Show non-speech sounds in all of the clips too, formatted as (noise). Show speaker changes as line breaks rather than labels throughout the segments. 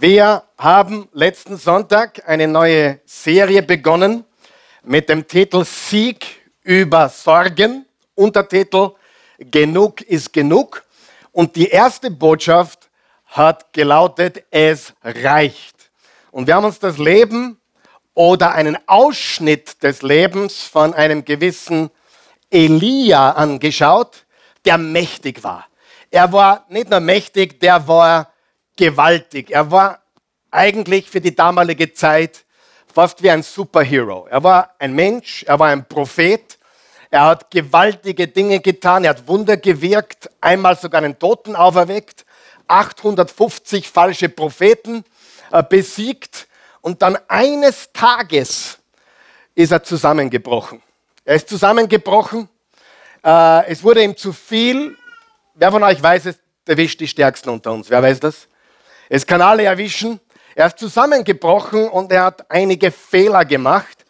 Wir haben letzten Sonntag eine neue Serie begonnen mit dem Titel Sieg über Sorgen, Untertitel Genug ist genug. Und die erste Botschaft hat gelautet, es reicht. Und wir haben uns das Leben oder einen Ausschnitt des Lebens von einem gewissen Elia angeschaut, der mächtig war. Er war nicht nur mächtig, der war gewaltig. Er war eigentlich für die damalige Zeit fast wie ein Superhero. Er war ein Mensch, er war ein Prophet, er hat gewaltige Dinge getan, er hat Wunder gewirkt, einmal sogar einen Toten auferweckt, 850 falsche Propheten äh, besiegt und dann eines Tages ist er zusammengebrochen. Er ist zusammengebrochen, äh, es wurde ihm zu viel. Wer von euch weiß es, erwischt die Stärksten unter uns. Wer weiß das? Es kann alle erwischen. Er ist zusammengebrochen und er hat einige Fehler gemacht.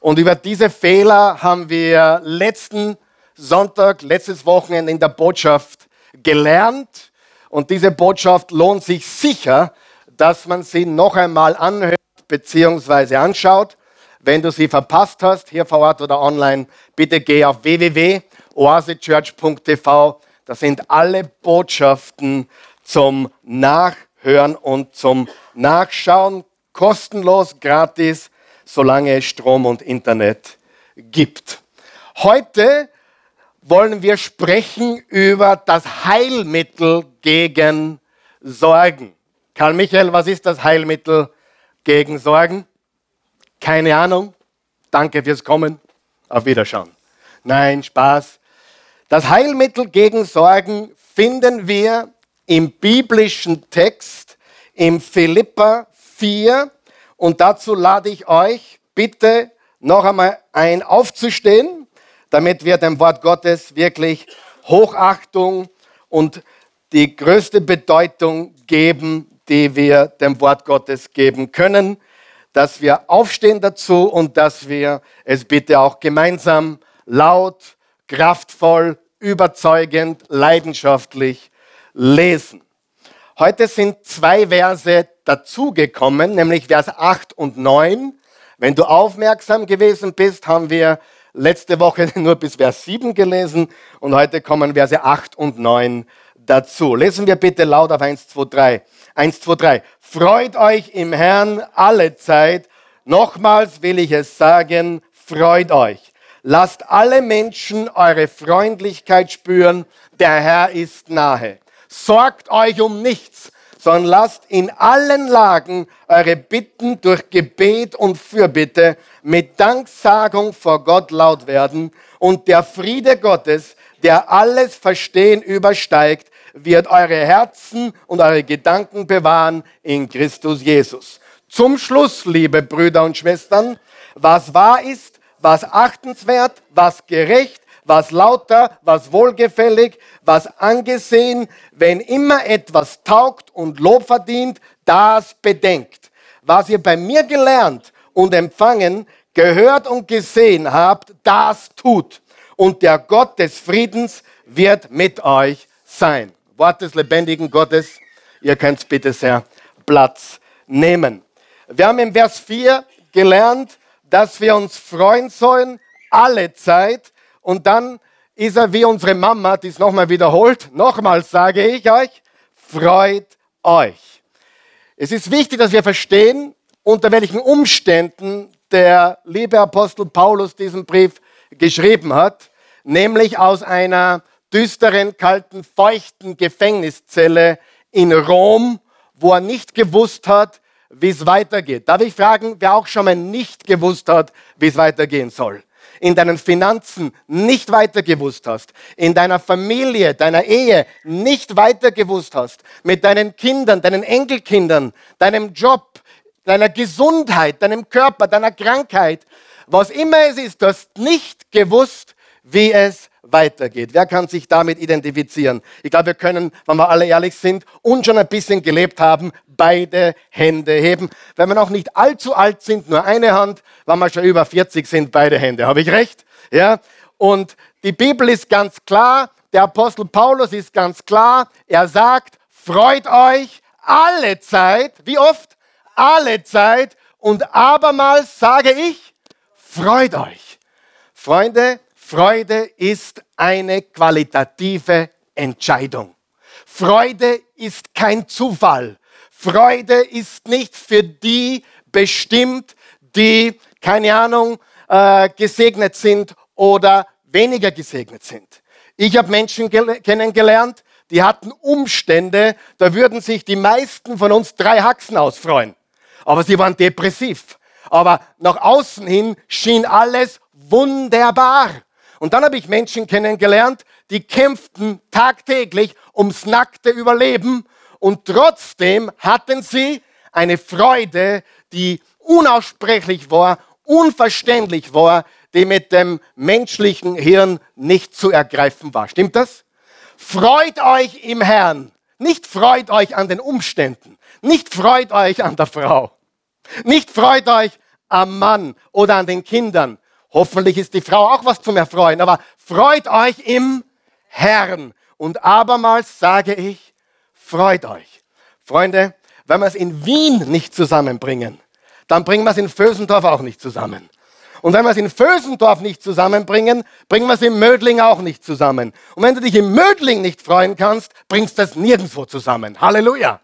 Und über diese Fehler haben wir letzten Sonntag, letztes Wochenende in der Botschaft gelernt. Und diese Botschaft lohnt sich sicher, dass man sie noch einmal anhört bzw. anschaut. Wenn du sie verpasst hast, hier vor Ort oder online, bitte geh auf www.oasechurch.tv. Da sind alle Botschaften zum Nachhören Hören und zum Nachschauen. Kostenlos, gratis, solange es Strom und Internet gibt. Heute wollen wir sprechen über das Heilmittel gegen Sorgen. Karl Michael, was ist das Heilmittel gegen Sorgen? Keine Ahnung. Danke fürs Kommen. Auf Wiederschauen. Nein, Spaß. Das Heilmittel gegen Sorgen finden wir im biblischen Text im Philippa 4. Und dazu lade ich euch bitte noch einmal ein, aufzustehen, damit wir dem Wort Gottes wirklich Hochachtung und die größte Bedeutung geben, die wir dem Wort Gottes geben können, dass wir aufstehen dazu und dass wir es bitte auch gemeinsam laut, kraftvoll, überzeugend, leidenschaftlich lesen. Heute sind zwei Verse dazugekommen, nämlich Vers 8 und 9. Wenn du aufmerksam gewesen bist, haben wir letzte Woche (laughs) nur bis Vers 7 gelesen und heute kommen Verse 8 und 9 dazu. Lesen wir bitte laut auf 1, 2, 3. 1, 2, 3. Freut euch im Herrn alle Zeit. Nochmals will ich es sagen, freut euch. Lasst alle Menschen eure Freundlichkeit spüren. Der Herr ist nahe. Sorgt euch um nichts, sondern lasst in allen Lagen eure Bitten durch Gebet und Fürbitte mit Danksagung vor Gott laut werden. Und der Friede Gottes, der alles Verstehen übersteigt, wird eure Herzen und eure Gedanken bewahren in Christus Jesus. Zum Schluss, liebe Brüder und Schwestern, was wahr ist, was achtenswert, was gerecht, was lauter, was wohlgefällig, was angesehen, wenn immer etwas taugt und Lob verdient, das bedenkt. Was ihr bei mir gelernt und empfangen, gehört und gesehen habt, das tut. Und der Gott des Friedens wird mit euch sein. Wort des lebendigen Gottes. Ihr könnt bitte sehr Platz nehmen. Wir haben im Vers 4 gelernt, dass wir uns freuen sollen, alle Zeit, und dann ist er wie unsere Mama, die es nochmal wiederholt. Nochmals sage ich euch, freut euch. Es ist wichtig, dass wir verstehen, unter welchen Umständen der liebe Apostel Paulus diesen Brief geschrieben hat, nämlich aus einer düsteren, kalten, feuchten Gefängniszelle in Rom, wo er nicht gewusst hat, wie es weitergeht. Darf ich fragen, wer auch schon mal nicht gewusst hat, wie es weitergehen soll? In deinen Finanzen nicht weiter gewusst hast, in deiner Familie, deiner Ehe nicht weiter gewusst hast, mit deinen Kindern, deinen Enkelkindern, deinem Job, deiner Gesundheit, deinem Körper, deiner Krankheit, was immer es ist, du hast nicht gewusst, wie es weitergeht. Wer kann sich damit identifizieren? Ich glaube, wir können, wenn wir alle ehrlich sind und schon ein bisschen gelebt haben, beide Hände heben. Wenn wir noch nicht allzu alt sind, nur eine Hand, wenn wir schon über 40 sind, beide Hände. Habe ich recht? Ja? Und die Bibel ist ganz klar, der Apostel Paulus ist ganz klar, er sagt, freut euch alle Zeit, wie oft? Alle Zeit. Und abermals sage ich, freut euch. Freunde, Freude ist eine qualitative Entscheidung. Freude ist kein Zufall. Freude ist nicht für die bestimmt, die, keine Ahnung, äh, gesegnet sind oder weniger gesegnet sind. Ich habe Menschen kennengelernt, die hatten Umstände, da würden sich die meisten von uns drei Haxen ausfreuen. Aber sie waren depressiv. Aber nach außen hin schien alles wunderbar. Und dann habe ich Menschen kennengelernt, die kämpften tagtäglich ums nackte Überleben und trotzdem hatten sie eine Freude, die unaussprechlich war, unverständlich war, die mit dem menschlichen Hirn nicht zu ergreifen war. Stimmt das? Freut euch im Herrn. Nicht freut euch an den Umständen. Nicht freut euch an der Frau. Nicht freut euch am Mann oder an den Kindern. Hoffentlich ist die Frau auch was zum Erfreuen. Aber freut euch im Herrn. Und abermals sage ich, freut euch. Freunde, wenn wir es in Wien nicht zusammenbringen, dann bringen wir es in Vösendorf auch nicht zusammen. Und wenn wir es in Vösendorf nicht zusammenbringen, bringen wir es in Mödling auch nicht zusammen. Und wenn du dich im Mödling nicht freuen kannst, bringst du es nirgendwo zusammen. Halleluja.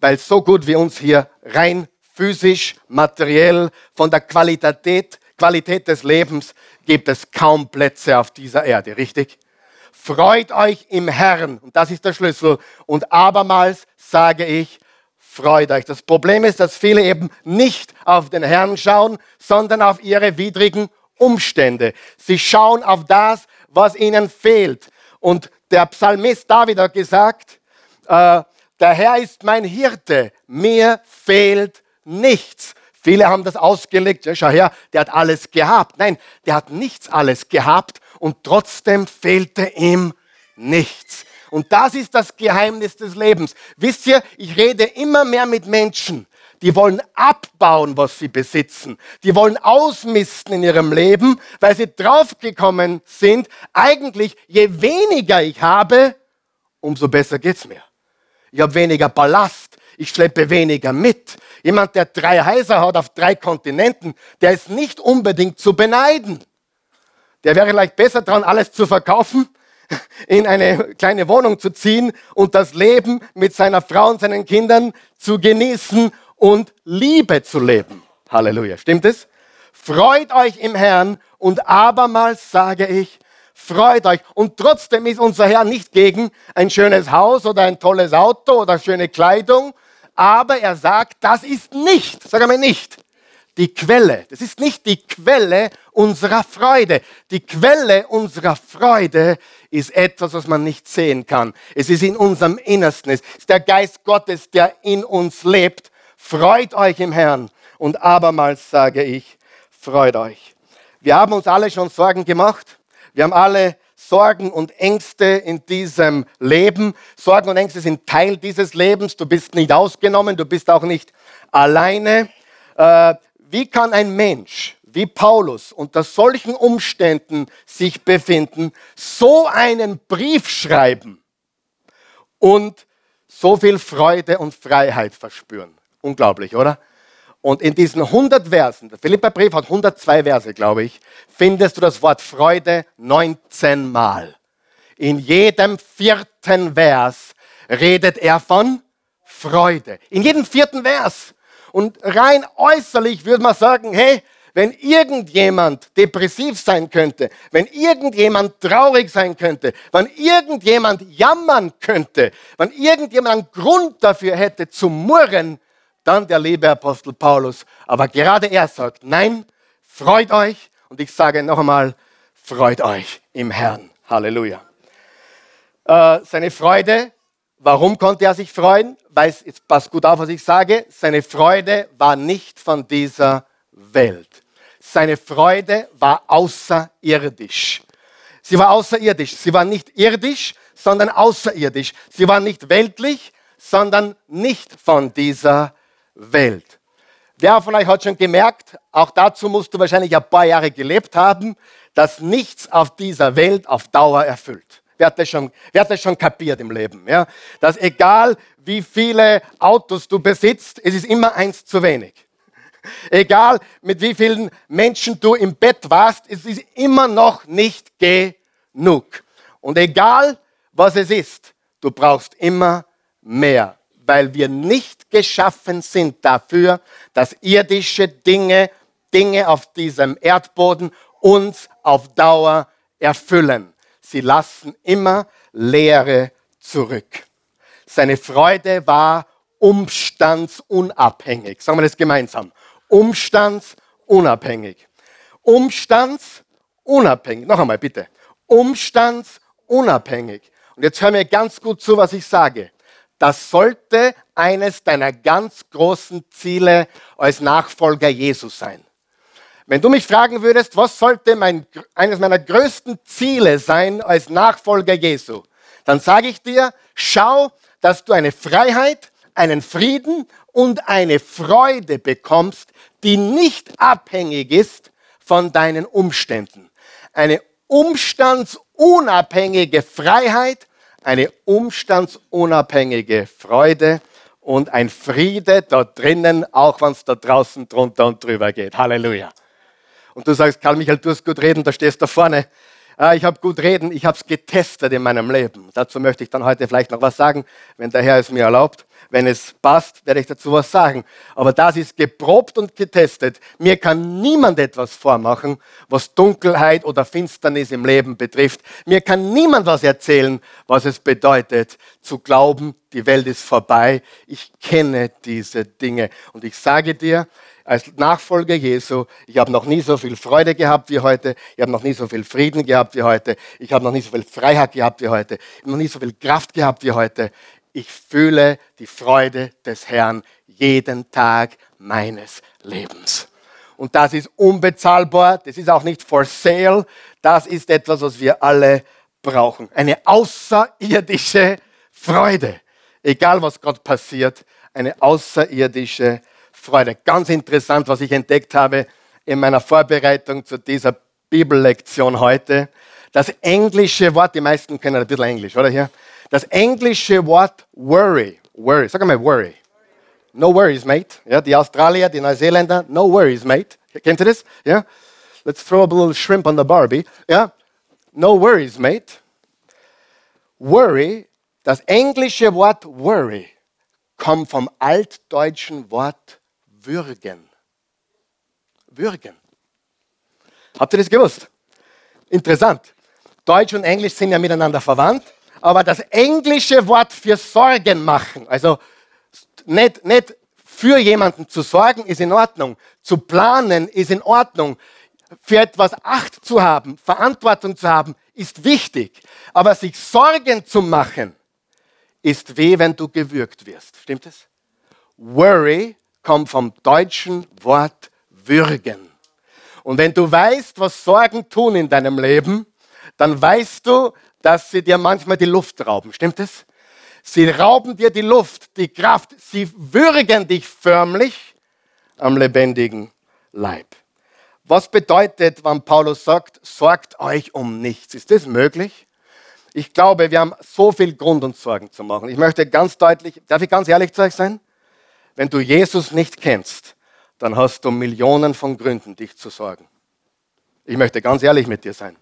Weil so gut wie uns hier rein physisch, materiell, von der Qualität, Qualität des Lebens gibt es kaum Plätze auf dieser Erde, richtig? Freut euch im Herrn, und das ist der Schlüssel. Und abermals sage ich, freut euch. Das Problem ist, dass viele eben nicht auf den Herrn schauen, sondern auf ihre widrigen Umstände. Sie schauen auf das, was ihnen fehlt. Und der Psalmist David hat gesagt, äh, der Herr ist mein Hirte, mir fehlt nichts. Viele haben das ausgelegt, ja, schau her, der hat alles gehabt. Nein, der hat nichts alles gehabt und trotzdem fehlte ihm nichts. Und das ist das Geheimnis des Lebens. Wisst ihr, ich rede immer mehr mit Menschen, die wollen abbauen, was sie besitzen. Die wollen ausmisten in ihrem Leben, weil sie draufgekommen sind, eigentlich je weniger ich habe, umso besser geht's mir. Ich habe weniger Ballast, ich schleppe weniger mit. Jemand, der drei Häuser hat auf drei Kontinenten, der ist nicht unbedingt zu beneiden. Der wäre vielleicht besser dran, alles zu verkaufen (laughs) in eine kleine Wohnung zu ziehen und das Leben mit seiner Frau und seinen Kindern zu genießen und Liebe zu leben. Halleluja. Stimmt es? Freut euch im Herrn und abermals sage ich, freut euch. Und trotzdem ist unser Herr nicht gegen ein schönes Haus oder ein tolles Auto oder schöne Kleidung, aber er sagt, das ist nicht, sag einmal nicht, die Quelle. Das ist nicht die Quelle unserer Freude. Die Quelle unserer Freude ist etwas, was man nicht sehen kann. Es ist in unserem Innersten. Es ist der Geist Gottes, der in uns lebt. Freut euch im Herrn. Und abermals sage ich, freut euch. Wir haben uns alle schon Sorgen gemacht. Wir haben alle Sorgen und Ängste in diesem Leben. Sorgen und Ängste sind Teil dieses Lebens. Du bist nicht ausgenommen, du bist auch nicht alleine. Äh, wie kann ein Mensch wie Paulus unter solchen Umständen sich befinden, so einen Brief schreiben und so viel Freude und Freiheit verspüren? Unglaublich, oder? Und in diesen 100 Versen, der Philippa-Brief hat 102 Verse, glaube ich, findest du das Wort Freude 19 Mal. In jedem vierten Vers redet er von Freude. In jedem vierten Vers. Und rein äußerlich würde man sagen, hey, wenn irgendjemand depressiv sein könnte, wenn irgendjemand traurig sein könnte, wenn irgendjemand jammern könnte, wenn irgendjemand einen Grund dafür hätte zu murren, dann der liebe Apostel Paulus. Aber gerade er sagt, nein, freut euch. Und ich sage noch einmal, freut euch im Herrn. Halleluja. Äh, seine Freude Warum konnte er sich freuen? Weil, jetzt passt gut auf, was ich sage, seine Freude war nicht von dieser Welt. Seine Freude war außerirdisch. Sie war außerirdisch. Sie war nicht irdisch, sondern außerirdisch. Sie war nicht weltlich, sondern nicht von dieser Welt. Wer von euch hat schon gemerkt, auch dazu musst du wahrscheinlich ein paar Jahre gelebt haben, dass nichts auf dieser Welt auf Dauer erfüllt. Wer hat das schon, wer hat das schon kapiert im Leben? Ja? Dass egal wie viele Autos du besitzt, es ist immer eins zu wenig. Egal mit wie vielen Menschen du im Bett warst, es ist immer noch nicht genug. Und egal was es ist, du brauchst immer mehr, weil wir nicht geschaffen sind dafür, dass irdische Dinge, Dinge auf diesem Erdboden uns auf Dauer erfüllen. Sie lassen immer Leere zurück. Seine Freude war umstandsunabhängig. Sagen wir das gemeinsam. Umstandsunabhängig. Umstandsunabhängig. Noch einmal bitte. Umstandsunabhängig. Und jetzt hör mir ganz gut zu, was ich sage. Das sollte eines deiner ganz großen Ziele als Nachfolger Jesus sein. Wenn du mich fragen würdest, was sollte mein, eines meiner größten Ziele sein als Nachfolger Jesu, dann sage ich dir, schau, dass du eine Freiheit, einen Frieden und eine Freude bekommst, die nicht abhängig ist von deinen Umständen. Eine umstandsunabhängige Freiheit, eine umstandsunabhängige Freude und ein Friede dort drinnen, auch wenn es da draußen drunter und drüber geht. Halleluja. Und du sagst, Karl Michael, du hast gut reden, da stehst du vorne. Ah, ich habe gut reden, ich habe es getestet in meinem Leben. Dazu möchte ich dann heute vielleicht noch was sagen, wenn der Herr es mir erlaubt. Wenn es passt, werde ich dazu was sagen. Aber das ist geprobt und getestet. Mir kann niemand etwas vormachen, was Dunkelheit oder Finsternis im Leben betrifft. Mir kann niemand was erzählen, was es bedeutet, zu glauben, die Welt ist vorbei. Ich kenne diese Dinge. Und ich sage dir, als Nachfolger Jesu, ich habe noch nie so viel Freude gehabt wie heute, ich habe noch nie so viel Frieden gehabt wie heute, ich habe noch nie so viel Freiheit gehabt wie heute, ich habe noch nie so viel Kraft gehabt wie heute. Ich fühle die Freude des Herrn jeden Tag meines Lebens. Und das ist unbezahlbar, das ist auch nicht for sale, das ist etwas, was wir alle brauchen. Eine außerirdische Freude. Egal was Gott passiert, eine außerirdische Freude. Freude. Ganz interessant, was ich entdeckt habe in meiner Vorbereitung zu dieser Bibellektion heute. Das englische Wort, die meisten kennen ein bisschen Englisch, oder hier? Das englische Wort worry, worry, sag mal worry. No worries, mate. Ja, die Australier, die Neuseeländer, no worries, mate. Kennt ihr das? Ja? Let's throw a little shrimp on the Barbie. Ja? No worries, mate. Worry, das englische Wort worry, kommt vom altdeutschen Wort würgen. Würgen. Habt ihr das gewusst? Interessant. Deutsch und Englisch sind ja miteinander verwandt, aber das englische Wort für Sorgen machen, also nicht, nicht für jemanden zu sorgen, ist in Ordnung. Zu planen ist in Ordnung. Für etwas Acht zu haben, Verantwortung zu haben, ist wichtig. Aber sich Sorgen zu machen, ist weh, wenn du gewürgt wirst. Stimmt es? Worry kommt vom deutschen Wort würgen. Und wenn du weißt, was Sorgen tun in deinem Leben, dann weißt du, dass sie dir manchmal die Luft rauben. Stimmt es? Sie rauben dir die Luft, die Kraft. Sie würgen dich förmlich am lebendigen Leib. Was bedeutet, wenn Paulus sagt, sorgt euch um nichts? Ist das möglich? Ich glaube, wir haben so viel Grund, uns Sorgen zu machen. Ich möchte ganz deutlich, darf ich ganz ehrlich zu euch sein? Wenn du Jesus nicht kennst, dann hast du Millionen von Gründen, dich zu sorgen. Ich möchte ganz ehrlich mit dir sein.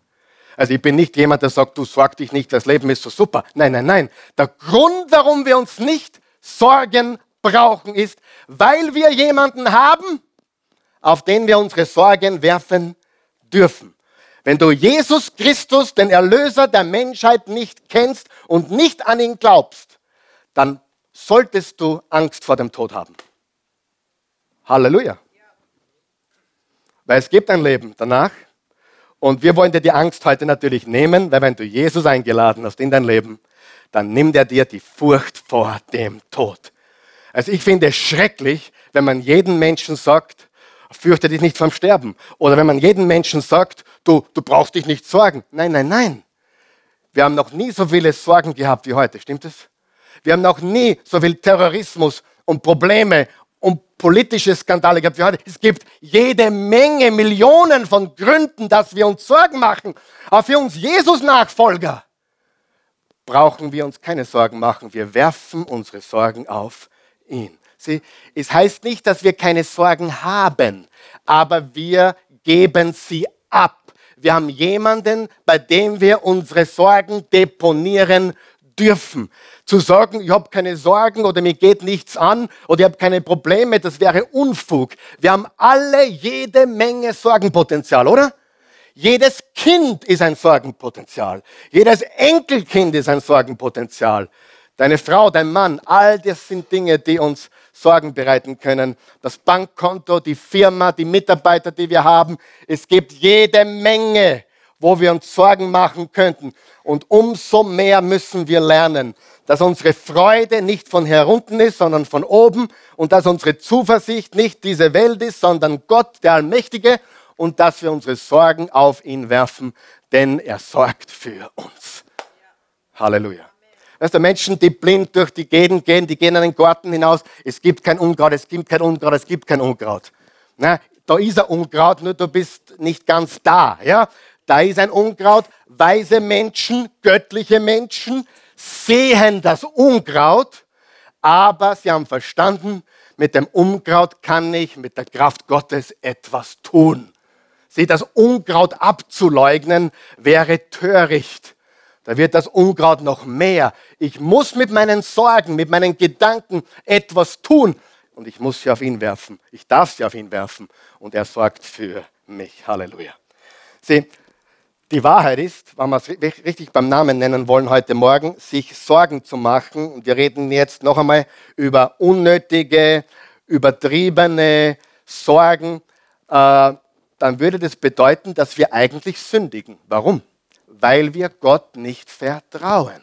Also ich bin nicht jemand, der sagt, du sorg dich nicht, das Leben ist so super. Nein, nein, nein. Der Grund, warum wir uns nicht Sorgen brauchen, ist, weil wir jemanden haben, auf den wir unsere Sorgen werfen dürfen. Wenn du Jesus Christus, den Erlöser der Menschheit, nicht kennst und nicht an ihn glaubst, dann solltest du Angst vor dem Tod haben. Halleluja. Weil es gibt ein Leben danach. Und wir wollen dir die Angst heute natürlich nehmen, weil wenn du Jesus eingeladen hast in dein Leben, dann nimmt er dir die Furcht vor dem Tod. Also ich finde es schrecklich, wenn man jedem Menschen sagt, fürchte dich nicht vom Sterben. Oder wenn man jedem Menschen sagt, du, du brauchst dich nicht sorgen. Nein, nein, nein. Wir haben noch nie so viele Sorgen gehabt wie heute, stimmt es? Wir haben noch nie so viel Terrorismus und Probleme und politische Skandale gehabt wie heute. Es gibt jede Menge, Millionen von Gründen, dass wir uns Sorgen machen. Aber für uns Jesus-Nachfolger brauchen wir uns keine Sorgen machen. Wir werfen unsere Sorgen auf ihn. Sie, es heißt nicht, dass wir keine Sorgen haben, aber wir geben sie ab. Wir haben jemanden, bei dem wir unsere Sorgen deponieren dürfen. Zu sagen, ich habe keine Sorgen oder mir geht nichts an oder ich habe keine Probleme, das wäre Unfug. Wir haben alle jede Menge Sorgenpotenzial, oder? Jedes Kind ist ein Sorgenpotenzial. Jedes Enkelkind ist ein Sorgenpotenzial. Deine Frau, dein Mann, all das sind Dinge, die uns Sorgen bereiten können. Das Bankkonto, die Firma, die Mitarbeiter, die wir haben. Es gibt jede Menge, wo wir uns Sorgen machen könnten. Und umso mehr müssen wir lernen, dass unsere Freude nicht von herunten ist, sondern von oben und dass unsere Zuversicht nicht diese Welt ist, sondern Gott, der Allmächtige und dass wir unsere Sorgen auf ihn werfen, denn er sorgt für uns. Halleluja. Weißt du, Menschen, die blind durch die Gegend gehen, die gehen in den Garten hinaus, es gibt kein Unkraut, es gibt kein Unkraut, es gibt kein Unkraut. Na, da ist ein Unkraut, nur du bist nicht ganz da. Ja? Da ist ein Unkraut. Weise Menschen, göttliche Menschen sehen das Unkraut, aber sie haben verstanden, mit dem Unkraut kann ich mit der Kraft Gottes etwas tun sie das Unkraut abzuleugnen, wäre töricht. Da wird das Unkraut noch mehr. Ich muss mit meinen Sorgen, mit meinen Gedanken etwas tun. Und ich muss sie auf ihn werfen. Ich darf sie auf ihn werfen. Und er sorgt für mich. Halleluja. Sieh, die Wahrheit ist, wenn wir es richtig beim Namen nennen wollen heute Morgen, sich Sorgen zu machen. Und wir reden jetzt noch einmal über unnötige, übertriebene Sorgen. Äh, dann würde das bedeuten, dass wir eigentlich sündigen. Warum? Weil wir Gott nicht vertrauen.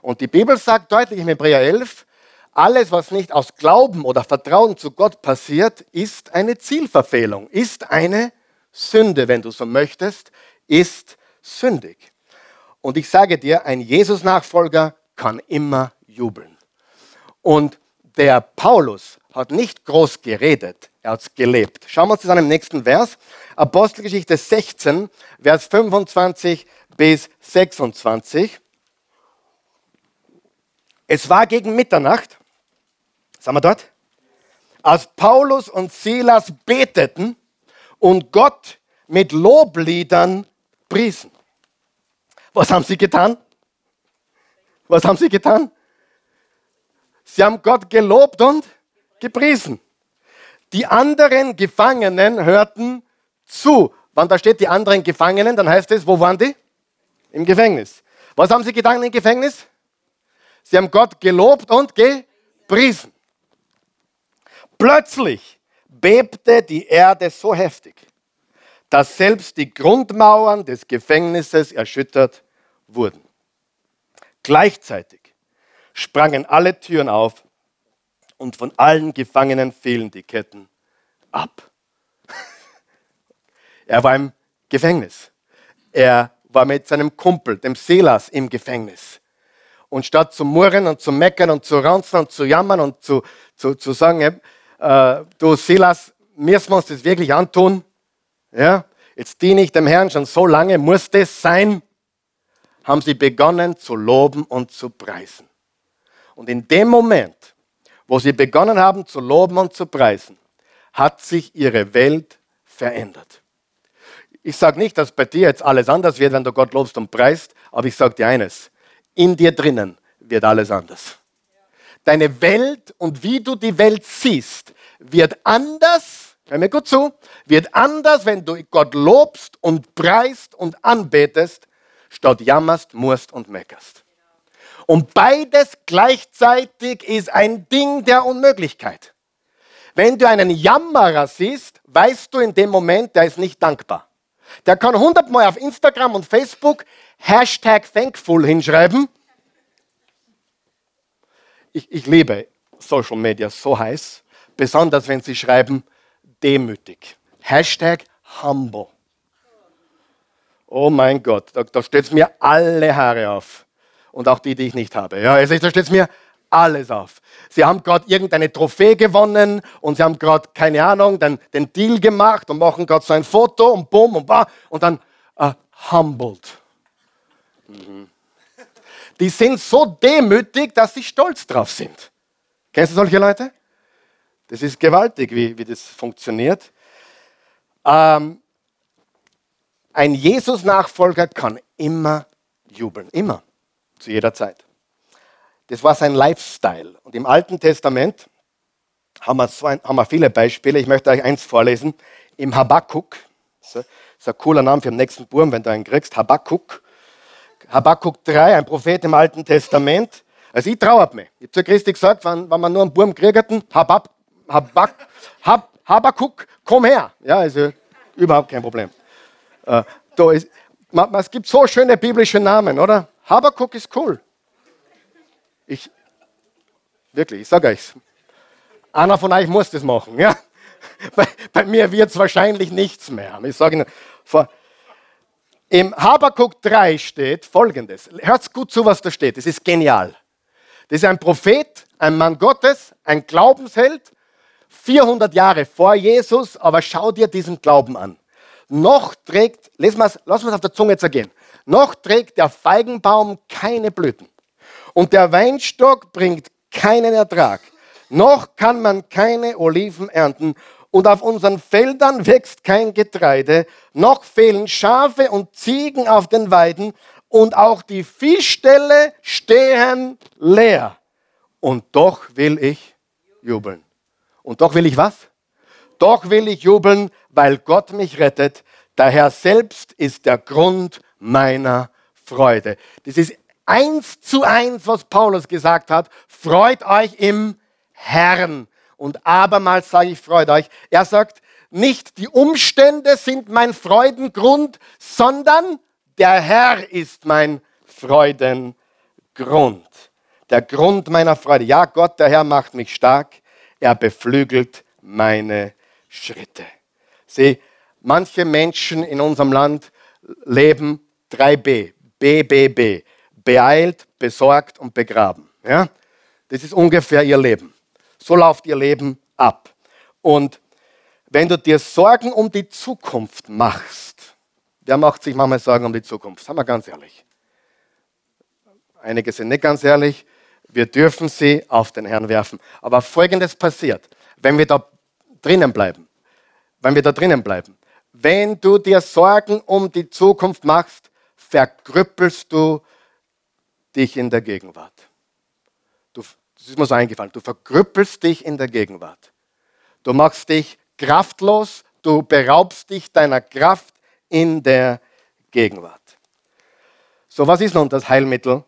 Und die Bibel sagt deutlich in Hebräer 11, alles, was nicht aus Glauben oder Vertrauen zu Gott passiert, ist eine Zielverfehlung, ist eine Sünde, wenn du so möchtest, ist sündig. Und ich sage dir, ein Jesus-Nachfolger kann immer jubeln. Und der Paulus hat nicht groß geredet, er hat es gelebt. Schauen wir uns das an im nächsten Vers. Apostelgeschichte 16, Vers 25 bis 26. Es war gegen Mitternacht, sind wir dort, als Paulus und Silas beteten und Gott mit Lobliedern priesen. Was haben sie getan? Was haben sie getan? Sie haben Gott gelobt und gepriesen. Die anderen Gefangenen hörten zu. Wenn da steht die anderen Gefangenen, dann heißt es, wo waren die? Im Gefängnis. Was haben sie getan im Gefängnis? Sie haben Gott gelobt und gepriesen. Plötzlich bebte die Erde so heftig, dass selbst die Grundmauern des Gefängnisses erschüttert wurden. Gleichzeitig sprangen alle Türen auf und von allen Gefangenen fielen die Ketten ab. (laughs) er war im Gefängnis. Er war mit seinem Kumpel, dem Silas, im Gefängnis. Und statt zu murren und zu meckern und zu ranzen und zu jammern und zu, zu, zu sagen, äh, du Silas, müssen wir uns das wirklich antun? Ja, jetzt diene ich dem Herrn schon so lange, muss das sein? Haben sie begonnen zu loben und zu preisen. Und in dem Moment, wo sie begonnen haben zu loben und zu preisen, hat sich ihre Welt verändert. Ich sage nicht, dass bei dir jetzt alles anders wird, wenn du Gott lobst und preist, aber ich sage dir eines, in dir drinnen wird alles anders. Deine Welt und wie du die Welt siehst, wird anders, hör mir gut zu, wird anders, wenn du Gott lobst und preist und anbetest, statt jammerst, murst und meckerst. Und beides gleichzeitig ist ein Ding der Unmöglichkeit. Wenn du einen Jammerer siehst, weißt du in dem Moment, der ist nicht dankbar. Der kann hundertmal auf Instagram und Facebook Hashtag Thankful hinschreiben. Ich, ich liebe Social Media so heiß, besonders wenn sie schreiben demütig. Hashtag Humble. Oh mein Gott, da, da steht es mir alle Haare auf und auch die, die ich nicht habe. Ja, also da steht es mir alles auf. Sie haben gerade irgendeine Trophäe gewonnen und sie haben gerade, keine Ahnung, den, den Deal gemacht und machen gerade so ein Foto und bumm und bah und dann uh, humbled. Mhm. die sind so demütig, dass sie stolz drauf sind. Kennst du solche Leute? Das ist gewaltig, wie, wie das funktioniert. Ähm, ein Jesus-Nachfolger kann immer jubeln, immer, zu jeder Zeit. Das war sein Lifestyle. Und im Alten Testament haben wir, so ein, haben wir viele Beispiele. Ich möchte euch eins vorlesen. Im Habakkuk, das ist ein cooler Name für den nächsten Burm, wenn du einen kriegst, Habakkuk. Habakkuk 3, ein Prophet im Alten Testament. Also ich trauert mich. Ich habe zu Christi gesagt, wenn, wenn wir nur einen Burm kriegten, Habab, Habak, Hab, Habakkuk, komm her. Ja, also überhaupt kein Problem. Äh, da ist, man, es gibt so schöne biblische Namen, oder? Habakkuk ist cool. Ich, wirklich, ich sage euch, einer von euch muss das machen. Ja? (laughs) Bei, bei mir wird es wahrscheinlich nichts mehr. Ich sage vor, im Habakkuk 3 steht folgendes. Hört gut zu, was da steht. Das ist genial. Das ist ein Prophet, ein Mann Gottes, ein Glaubensheld, 400 Jahre vor Jesus, aber schau dir diesen Glauben an. Noch trägt, lass es auf der Zunge zergehen, noch trägt der Feigenbaum keine Blüten und der Weinstock bringt keinen Ertrag. Noch kann man keine Oliven ernten und auf unseren Feldern wächst kein Getreide, noch fehlen Schafe und Ziegen auf den Weiden und auch die Viehställe stehen leer. Und doch will ich jubeln. Und doch will ich was? Doch will ich jubeln, weil Gott mich rettet. Der Herr selbst ist der Grund meiner Freude. Das ist eins zu eins, was Paulus gesagt hat. Freut euch im Herrn. Und abermals sage ich, freut euch. Er sagt, nicht die Umstände sind mein Freudengrund, sondern der Herr ist mein Freudengrund. Der Grund meiner Freude. Ja, Gott, der Herr macht mich stark. Er beflügelt meine Schritte. Sieh, manche Menschen in unserem Land leben 3b, BBB, beeilt, besorgt und begraben. Ja? Das ist ungefähr ihr Leben. So läuft ihr Leben ab. Und wenn du dir Sorgen um die Zukunft machst, wer macht sich manchmal Sorgen um die Zukunft? Sagen wir ganz ehrlich. Einige sind nicht ganz ehrlich. Wir dürfen sie auf den Herrn werfen. Aber Folgendes passiert, wenn wir da drinnen bleiben. Wenn wir da drinnen bleiben. Wenn du dir Sorgen um die Zukunft machst, verkrüppelst du dich in der Gegenwart. Du, das ist mir so eingefallen. Du verkrüppelst dich in der Gegenwart. Du machst dich kraftlos, du beraubst dich deiner Kraft in der Gegenwart. So, was ist nun das Heilmittel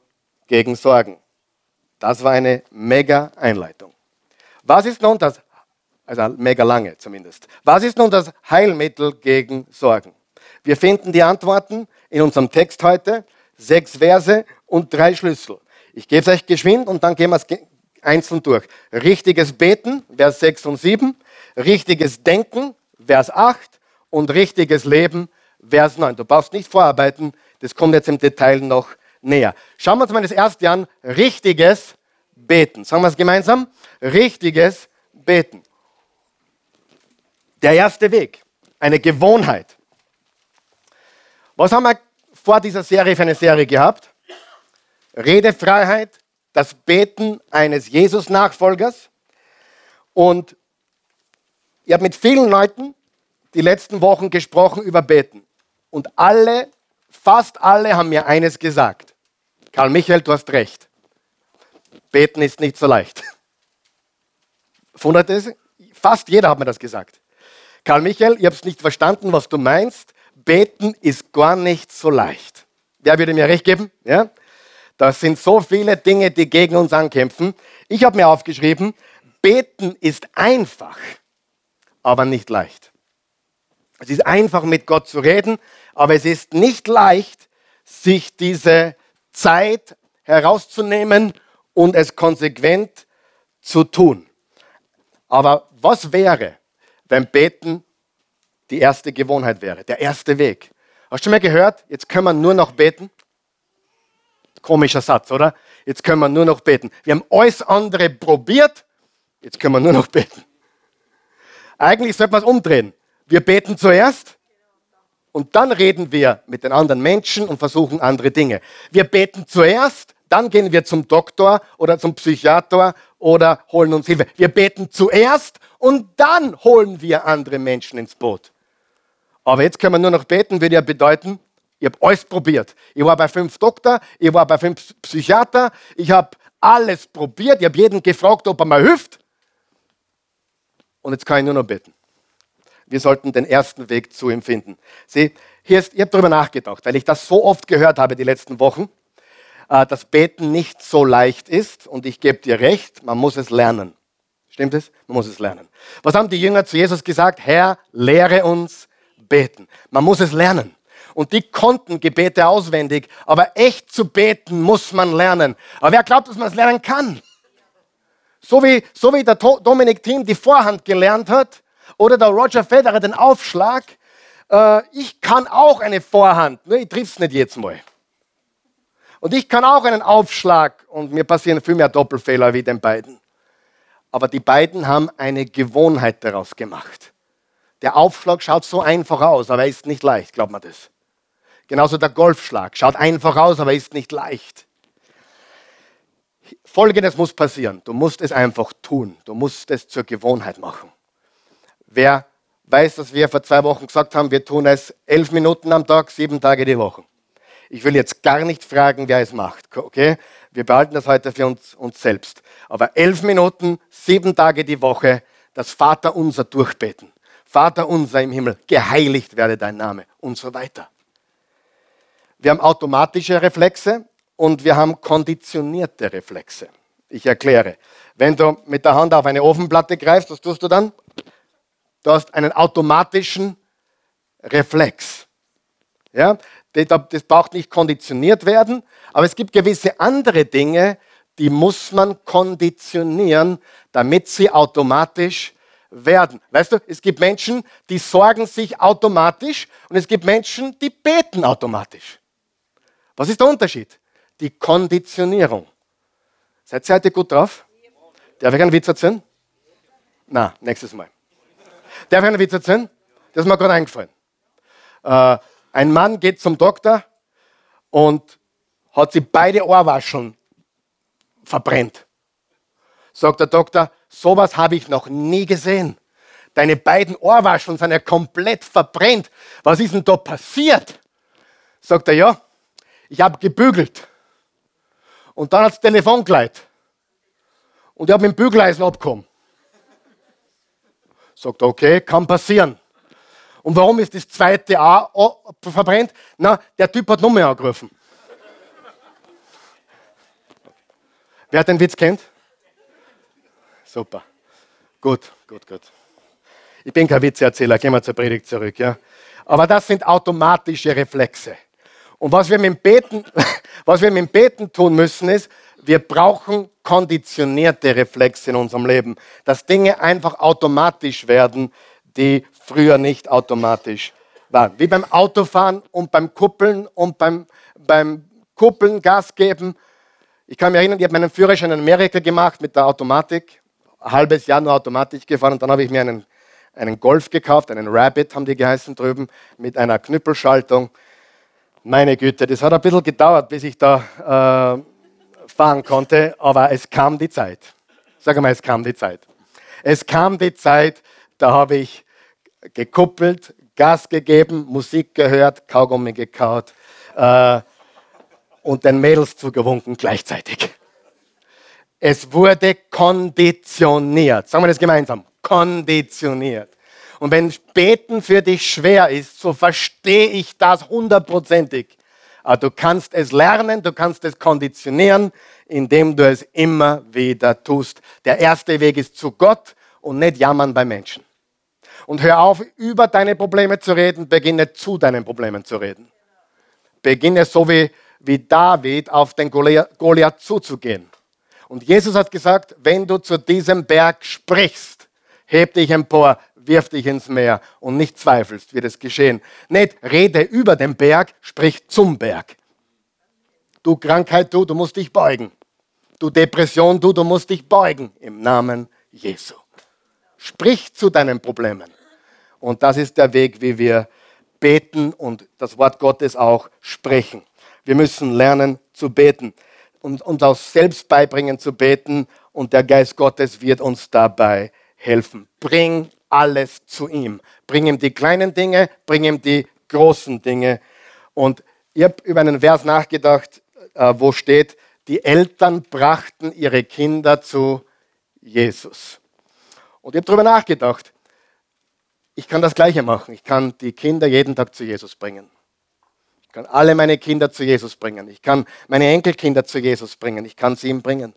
gegen Sorgen? Das war eine mega Einleitung. Was ist nun das, also mega lange zumindest, was ist nun das Heilmittel gegen Sorgen? Wir finden die Antworten in unserem Text heute, sechs Verse und drei Schlüssel. Ich gebe es euch geschwind und dann gehen wir es einzeln durch. Richtiges Beten, Vers 6 und 7. Richtiges Denken, Vers 8. Und richtiges Leben, Vers 9. Du brauchst nicht vorarbeiten, das kommt jetzt im Detail noch näher. Schauen wir uns mal das erste an. Richtiges Beten. Sagen wir es gemeinsam. Richtiges Beten. Der erste Weg. Eine Gewohnheit. Was haben wir vor dieser Serie für eine Serie gehabt? Redefreiheit, das Beten eines Jesus-Nachfolgers. Und ich habe mit vielen Leuten die letzten Wochen gesprochen über Beten. Und alle, fast alle haben mir eines gesagt. Karl Michael, du hast recht. Beten ist nicht so leicht. (laughs) Fast jeder hat mir das gesagt. Karl Michael, ich habe es nicht verstanden, was du meinst. Beten ist gar nicht so leicht. Wer würde mir recht geben? Ja? Das sind so viele Dinge, die gegen uns ankämpfen. Ich habe mir aufgeschrieben, beten ist einfach, aber nicht leicht. Es ist einfach, mit Gott zu reden, aber es ist nicht leicht, sich diese Zeit herauszunehmen und es konsequent zu tun. Aber was wäre, wenn Beten die erste Gewohnheit wäre, der erste Weg? Hast du schon mal gehört, jetzt können wir nur noch beten? Komischer Satz, oder? Jetzt können wir nur noch beten. Wir haben alles andere probiert, jetzt können wir nur noch beten. Eigentlich sollte man es umdrehen. Wir beten zuerst und dann reden wir mit den anderen Menschen und versuchen andere Dinge. Wir beten zuerst, dann gehen wir zum Doktor oder zum Psychiater oder holen uns Hilfe. Wir beten zuerst und dann holen wir andere Menschen ins Boot. Aber jetzt können wir nur noch beten, würde ja bedeuten, ich habe alles probiert. Ich war bei fünf Doktor, ich war bei fünf Psychiater, ich habe alles probiert, ich habe jeden gefragt, ob er mir hilft. Und jetzt kann ich nur noch beten. Wir sollten den ersten Weg zu ihm finden. Sieh, hier ist, ich habe darüber nachgedacht, weil ich das so oft gehört habe die letzten Wochen, äh, dass Beten nicht so leicht ist. Und ich gebe dir recht, man muss es lernen. Stimmt es? Man muss es lernen. Was haben die Jünger zu Jesus gesagt? Herr, lehre uns beten. Man muss es lernen. Und die konnten Gebete auswendig, aber echt zu beten muss man lernen. Aber wer glaubt, dass man es lernen kann? So wie, so wie der Dominik Thiem die Vorhand gelernt hat oder der Roger Federer den Aufschlag. Äh, ich kann auch eine Vorhand, nur ich triff's nicht jetzt mal. Und ich kann auch einen Aufschlag und mir passieren viel mehr Doppelfehler wie den beiden. Aber die beiden haben eine Gewohnheit daraus gemacht. Der Aufschlag schaut so einfach aus, aber er ist nicht leicht, glaubt man das. Genauso der Golfschlag schaut einfach aus, aber ist nicht leicht. Folgendes muss passieren. Du musst es einfach tun. Du musst es zur Gewohnheit machen. Wer weiß, dass wir vor zwei Wochen gesagt haben, wir tun es elf Minuten am Tag, sieben Tage die Woche. Ich will jetzt gar nicht fragen, wer es macht. Okay? Wir behalten das heute für uns, uns selbst. Aber elf Minuten, sieben Tage die Woche, das Vater unser durchbeten. Vater unser im Himmel, geheiligt werde dein Name und so weiter. Wir haben automatische Reflexe und wir haben konditionierte Reflexe. Ich erkläre. Wenn du mit der Hand auf eine Ofenplatte greifst, was tust du dann? Du hast einen automatischen Reflex. Ja, das braucht nicht konditioniert werden, aber es gibt gewisse andere Dinge, die muss man konditionieren, damit sie automatisch werden. Weißt du, es gibt Menschen, die sorgen sich automatisch und es gibt Menschen, die beten automatisch. Was ist der Unterschied? Die Konditionierung. Seid ihr heute gut drauf? Darf ich einen Witz erzählen? Na, nächstes Mal. Darf ich einen Witz erzählen? Das ist mir gerade eingefallen. Äh, ein Mann geht zum Doktor und hat sich beide Ohrwascheln verbrennt. Sagt der Doktor, sowas habe ich noch nie gesehen. Deine beiden Ohrwascheln sind ja komplett verbrennt. Was ist denn da passiert? Sagt er, ja, ich habe gebügelt. Und dann hat das Telefon geleitet. Und ich habe mit dem Bügeleisen abgekommen. Sagt er, okay, kann passieren. Und warum ist das zweite A verbrennt? Na, der Typ hat Nummer angerufen. Wer den Witz kennt? Super. Gut, gut, gut. Ich bin kein Witzeerzähler, gehen wir zur Predigt zurück. Ja? Aber das sind automatische Reflexe. Und was wir mit dem Beten, (laughs) was wir mit dem Beten tun müssen, ist, wir brauchen konditionierte Reflexe in unserem Leben, dass Dinge einfach automatisch werden, die früher nicht automatisch waren. Wie beim Autofahren und beim Kuppeln und beim, beim Kuppeln, Gas geben. Ich kann mich erinnern, ich habe meinen Führerschein in Amerika gemacht mit der Automatik. Ein halbes Jahr nur Automatik gefahren und dann habe ich mir einen, einen Golf gekauft, einen Rabbit haben die geheißen drüben, mit einer Knüppelschaltung. Meine Güte, das hat ein bisschen gedauert, bis ich da äh, fahren konnte, aber es kam die Zeit. Sag mal, es kam die Zeit. Es kam die Zeit, da habe ich gekuppelt, Gas gegeben, Musik gehört, Kaugummi gekaut äh, und den Mädels zugewunken gleichzeitig. Es wurde konditioniert. Sagen wir das gemeinsam. Konditioniert. Und wenn Beten für dich schwer ist, so verstehe ich das hundertprozentig. Aber du kannst es lernen, du kannst es konditionieren, indem du es immer wieder tust. Der erste Weg ist zu Gott und nicht jammern bei Menschen. Und hör auf, über deine Probleme zu reden, beginne zu deinen Problemen zu reden. Beginne so wie, wie David auf den Goliath zuzugehen. Und Jesus hat gesagt, wenn du zu diesem Berg sprichst, heb dich empor, wirf dich ins Meer und nicht zweifelst, wird es geschehen. Nicht rede über den Berg, sprich zum Berg. Du Krankheit, du, du musst dich beugen. Du Depression, du, du musst dich beugen im Namen Jesu. Sprich zu deinen Problemen. Und das ist der Weg, wie wir beten und das Wort Gottes auch sprechen. Wir müssen lernen zu beten. und uns auch selbst beibringen zu beten und der Geist Gottes wird uns dabei helfen. Bring alles zu ihm. Bring ihm die kleinen Dinge, bring ihm die großen Dinge. Und ich habe über einen Vers nachgedacht, äh, wo steht, die Eltern brachten ihre Kinder zu Jesus. Und ich habe darüber nachgedacht, ich kann das Gleiche machen. Ich kann die Kinder jeden Tag zu Jesus bringen. Ich kann alle meine Kinder zu Jesus bringen. Ich kann meine Enkelkinder zu Jesus bringen. Ich kann sie ihm bringen.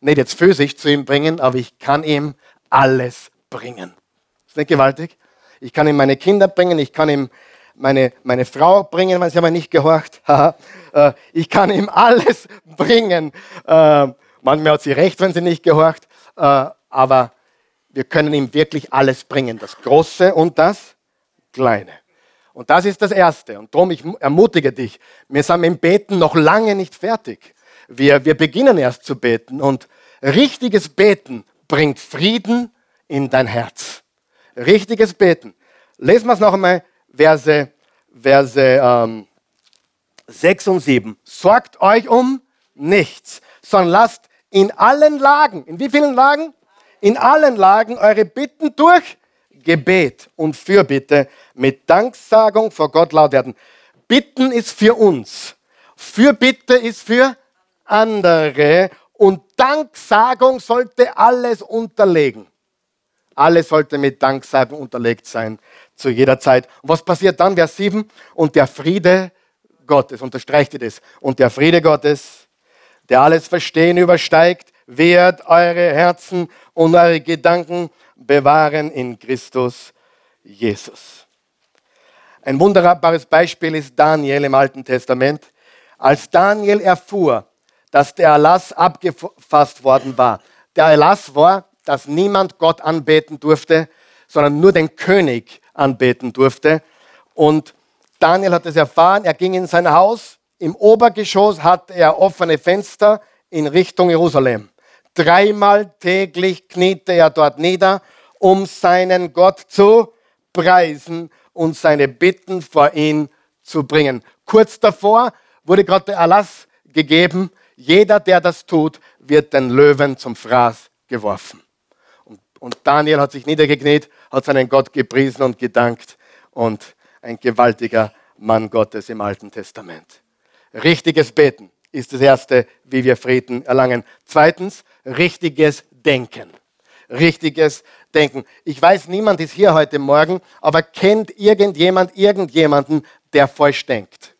Nicht jetzt physisch zu ihm bringen, aber ich kann ihm alles bringen. Ist nicht gewaltig? Ich kann ihm meine Kinder bringen, ich kann ihm meine, meine Frau bringen, weil sie aber nicht gehorcht. (laughs) Äh, ich kann ihm alles (laughs) bringen. Äh, manchmal hat sie recht, wenn sie nicht gehorcht, äh, aber wir können ihm wirklich alles bringen, das Große und das Kleine. Und das ist das Erste. Und darum, ich ermutige dich, wir sind im Beten noch lange nicht fertig. Wir, wir beginnen erst zu beten. Und richtiges Beten bringt Frieden in dein Herz. Richtiges Beten. Lesen wir es noch einmal, Verse, Verse ähm, 6 und 7. Sorgt euch um nichts, sondern lasst in allen Lagen, in wie vielen Lagen? In allen Lagen eure Bitten durch Gebet und Fürbitte mit Danksagung vor Gott laut werden. Bitten ist für uns, Fürbitte ist für andere und Danksagung sollte alles unterlegen. Alles sollte mit Danksagung unterlegt sein zu jeder Zeit. Und was passiert dann? Vers 7. Und der Friede Gottes, unterstreicht ihr das, und der Friede Gottes, der alles Verstehen übersteigt, wird eure Herzen und eure Gedanken bewahren in Christus Jesus. Ein wunderbares Beispiel ist Daniel im Alten Testament. Als Daniel erfuhr, dass der Erlass abgefasst worden war, der Erlass war, dass niemand Gott anbeten durfte, sondern nur den König anbeten durfte. Und Daniel hat es erfahren, er ging in sein Haus, im Obergeschoss hatte er offene Fenster in Richtung Jerusalem. Dreimal täglich kniete er dort nieder, um seinen Gott zu preisen und seine Bitten vor ihn zu bringen. Kurz davor wurde gerade der Erlass gegeben, jeder, der das tut, wird den Löwen zum Fraß geworfen. Und, Daniel hat sich niedergekniet, hat seinen Gott gepriesen und gedankt und ein gewaltiger Mann Gottes im Alten Testament. Richtiges Beten ist das Erste, wie wir Frieden erlangen. Zweitens, richtiges Denken. Richtiges Denken. Ich weiß, niemand ist hier heute Morgen, aber kennt irgendjemand irgendjemanden, der falsch denkt?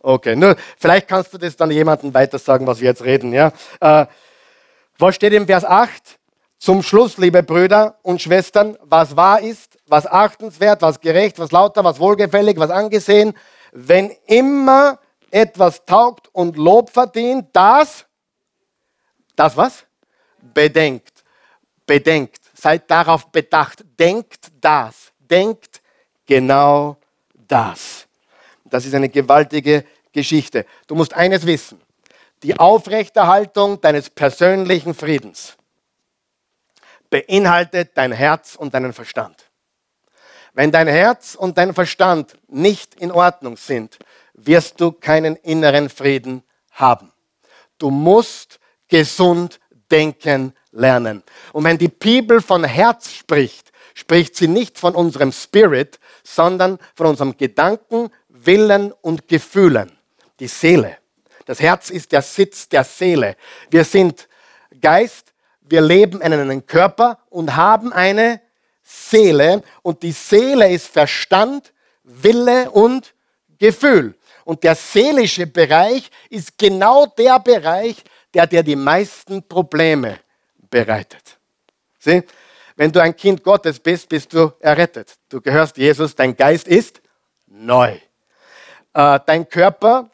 Okay, nur vielleicht kannst du das dann jemandem weiter sagen, was wir jetzt reden. Ja? Äh, was steht im Vers 8? Zum Schluss, liebe Brüder und Schwestern, was wahr ist, was achtenswert, was gerecht, was lauter, was wohlgefällig, was angesehen, wenn immer etwas taugt und Lob verdient, das, das was? Bedenkt, bedenkt, seid darauf bedacht, denkt das, denkt genau das. Das ist eine gewaltige Geschichte. Du musst eines wissen, die Aufrechterhaltung deines persönlichen Friedens beinhaltet dein Herz und deinen Verstand. Wenn dein Herz und dein Verstand nicht in Ordnung sind, wirst du keinen inneren Frieden haben. Du musst gesund denken lernen. Und wenn die Bibel von Herz spricht, spricht sie nicht von unserem Spirit, sondern von unserem Gedanken, Willen und Gefühlen. Die Seele. Das Herz ist der Sitz der Seele. Wir sind Geist, wir leben in einem Körper und haben eine Seele. Und die Seele ist Verstand, Wille und Gefühl. Und der seelische Bereich ist genau der Bereich, der dir die meisten Probleme bereitet. Sieh, wenn du ein Kind Gottes bist, bist du errettet. Du gehörst Jesus, dein Geist ist neu. Äh, dein Körper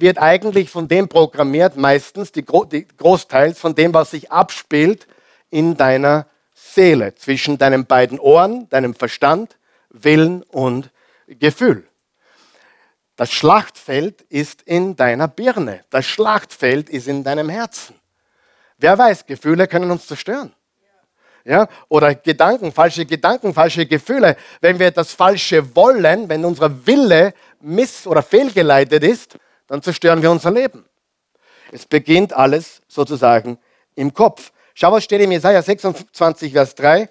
wird eigentlich von dem programmiert, meistens die, die Großteils von dem, was sich abspielt in deiner Seele, zwischen deinen beiden Ohren, deinem Verstand, Willen und Gefühl. Das Schlachtfeld ist in deiner Birne. Das Schlachtfeld ist in deinem Herzen. Wer weiß, Gefühle können uns zerstören. Ja? Oder Gedanken, falsche Gedanken, falsche Gefühle. Wenn wir das Falsche wollen, wenn unser Wille miss- oder fehlgeleitet ist, dann zerstören wir unser Leben. Es beginnt alles sozusagen im Kopf. Schau, was steht im Jesaja 26, Vers 3.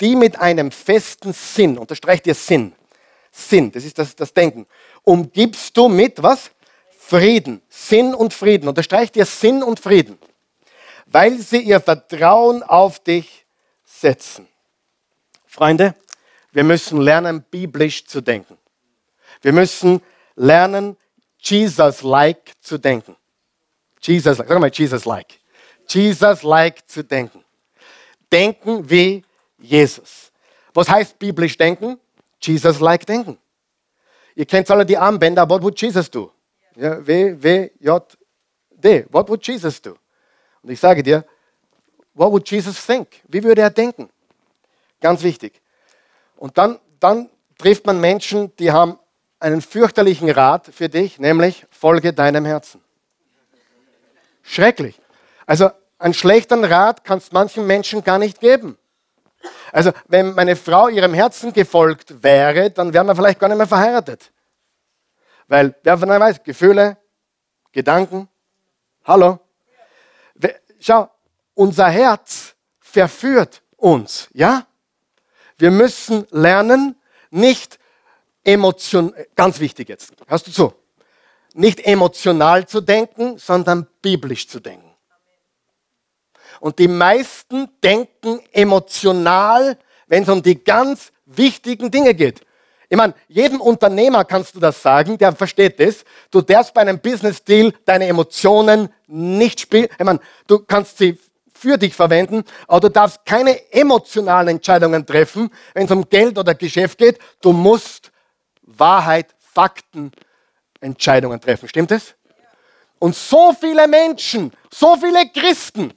Die mit einem festen Sinn, unterstreicht ihr Sinn, Sinn, das ist das, das Denken, umgibst du mit was? Frieden, Sinn und Frieden. Unterstreicht ihr Sinn und Frieden, weil sie ihr Vertrauen auf dich setzen. Freunde, wir müssen lernen, biblisch zu denken. Wir müssen lernen, Jesus-like zu denken. Jesus-like, sag mal Jesus-like. Jesus-like zu denken. Denken wie Jesus. Was heißt biblisch denken? Jesus-like denken. Ihr kennt alle die Armbänder, what would Jesus do? Ja, w, W, J, D. What would Jesus do? Und ich sage dir, what would Jesus think? Wie würde er denken? Ganz wichtig. Und dann, dann trifft man Menschen, die haben einen fürchterlichen Rat für dich, nämlich folge deinem Herzen. Schrecklich. Also einen schlechten Rat kannst manchen Menschen gar nicht geben. Also wenn meine Frau ihrem Herzen gefolgt wäre, dann wären wir vielleicht gar nicht mehr verheiratet. Weil wer von euch weiß, Gefühle, Gedanken, hallo. Schau, unser Herz verführt uns, ja? Wir müssen lernen, nicht emotional, ganz wichtig jetzt, hast du zu, nicht emotional zu denken, sondern biblisch zu denken. Und die meisten denken emotional, wenn es um die ganz wichtigen Dinge geht. Ich meine, jedem Unternehmer kannst du das sagen, der versteht das. Du darfst bei einem Business Deal deine Emotionen nicht spielen. Ich meine, du kannst sie für dich verwenden, aber du darfst keine emotionalen Entscheidungen treffen, wenn es um Geld oder Geschäft geht. Du musst Wahrheit, Fakten, Entscheidungen treffen. Stimmt es? Und so viele Menschen, so viele Christen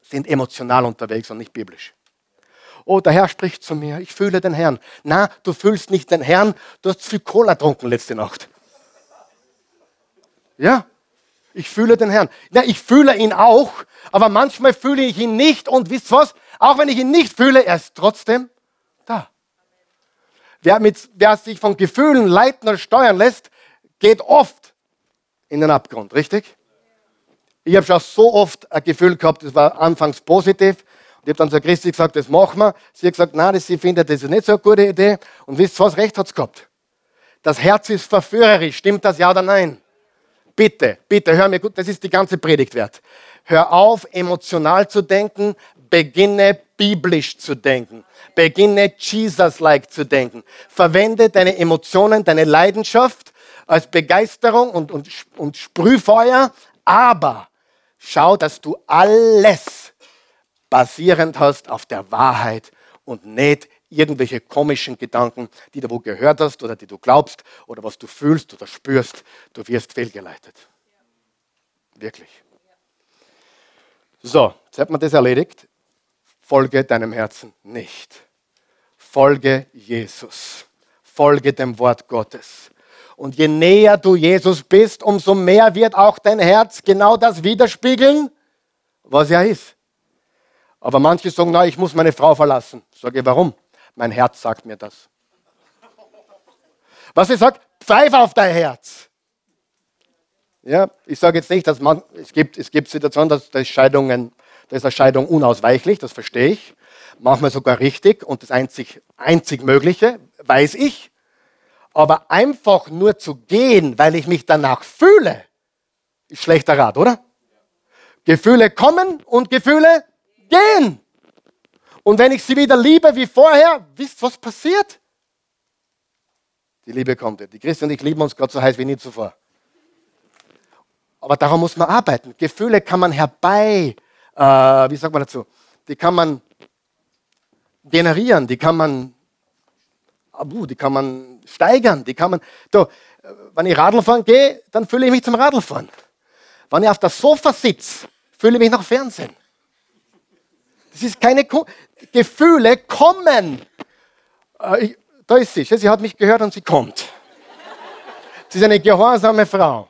sind emotional unterwegs und nicht biblisch. Oh, der Herr spricht zu mir, ich fühle den Herrn. Na, du fühlst nicht den Herrn, du hast viel Cola getrunken letzte Nacht. Ja, ich fühle den Herrn. Ja, ich fühle ihn auch, aber manchmal fühle ich ihn nicht und wisst was? Auch wenn ich ihn nicht fühle, er ist trotzdem. Wer, mit, wer sich von Gefühlen leiten oder steuern lässt, geht oft in den Abgrund, richtig? Ich habe schon so oft ein Gefühl gehabt, das war anfangs positiv. Und ich habe dann zu Christi gesagt, das machen wir. Sie hat gesagt, nein, sie findet das ist nicht so eine gute Idee. Und wisst ihr was, recht hat es gehabt. Das Herz ist verführerisch. Stimmt das ja oder nein? Bitte, bitte, hör mir gut, das ist die ganze Predigt wert. Hör auf, emotional zu denken, beginne biblisch zu denken. Beginne Jesus-like zu denken. Verwende deine Emotionen, deine Leidenschaft als Begeisterung und, und, und Sprühfeuer, aber schau, dass du alles basierend hast auf der Wahrheit und nicht irgendwelche komischen Gedanken, die du wo gehört hast oder die du glaubst oder was du fühlst oder spürst. Du wirst fehlgeleitet. Wirklich. So, jetzt hat man das erledigt. Folge deinem Herzen nicht. Folge Jesus. Folge dem Wort Gottes. Und je näher du Jesus bist, umso mehr wird auch dein Herz genau das widerspiegeln, was er ist. Aber manche sagen, na, ich muss meine Frau verlassen. Sage warum? Mein Herz sagt mir das. Was ich sage, pfeif auf dein Herz. Ja, ich sage jetzt nicht, dass man, es gibt, es gibt Situationen, dass das Scheidungen, da ist eine Scheidung unausweichlich, das verstehe ich. Manchmal sogar richtig und das einzig, einzig Mögliche, weiß ich. Aber einfach nur zu gehen, weil ich mich danach fühle, ist schlechter Rat, oder? Gefühle kommen und Gefühle gehen. Und wenn ich sie wieder liebe wie vorher, wisst was passiert? Die Liebe kommt. Die Christen und ich lieben uns gerade so heiß wie nie zuvor. Aber darum muss man arbeiten. Gefühle kann man herbei, äh, wie sagt man dazu? Die kann man generieren, die kann man, uh, die kann man steigern, die kann man. Du, wenn ich Radl gehe, dann fühle ich mich zum Radlfahren. Wenn ich auf das Sofa sitze, fühle ich mich nach Fernsehen. Das ist keine Ko Gefühle kommen. Äh, ich, da ist sie. Sie hat mich gehört und sie kommt. Sie ist eine gehorsame Frau.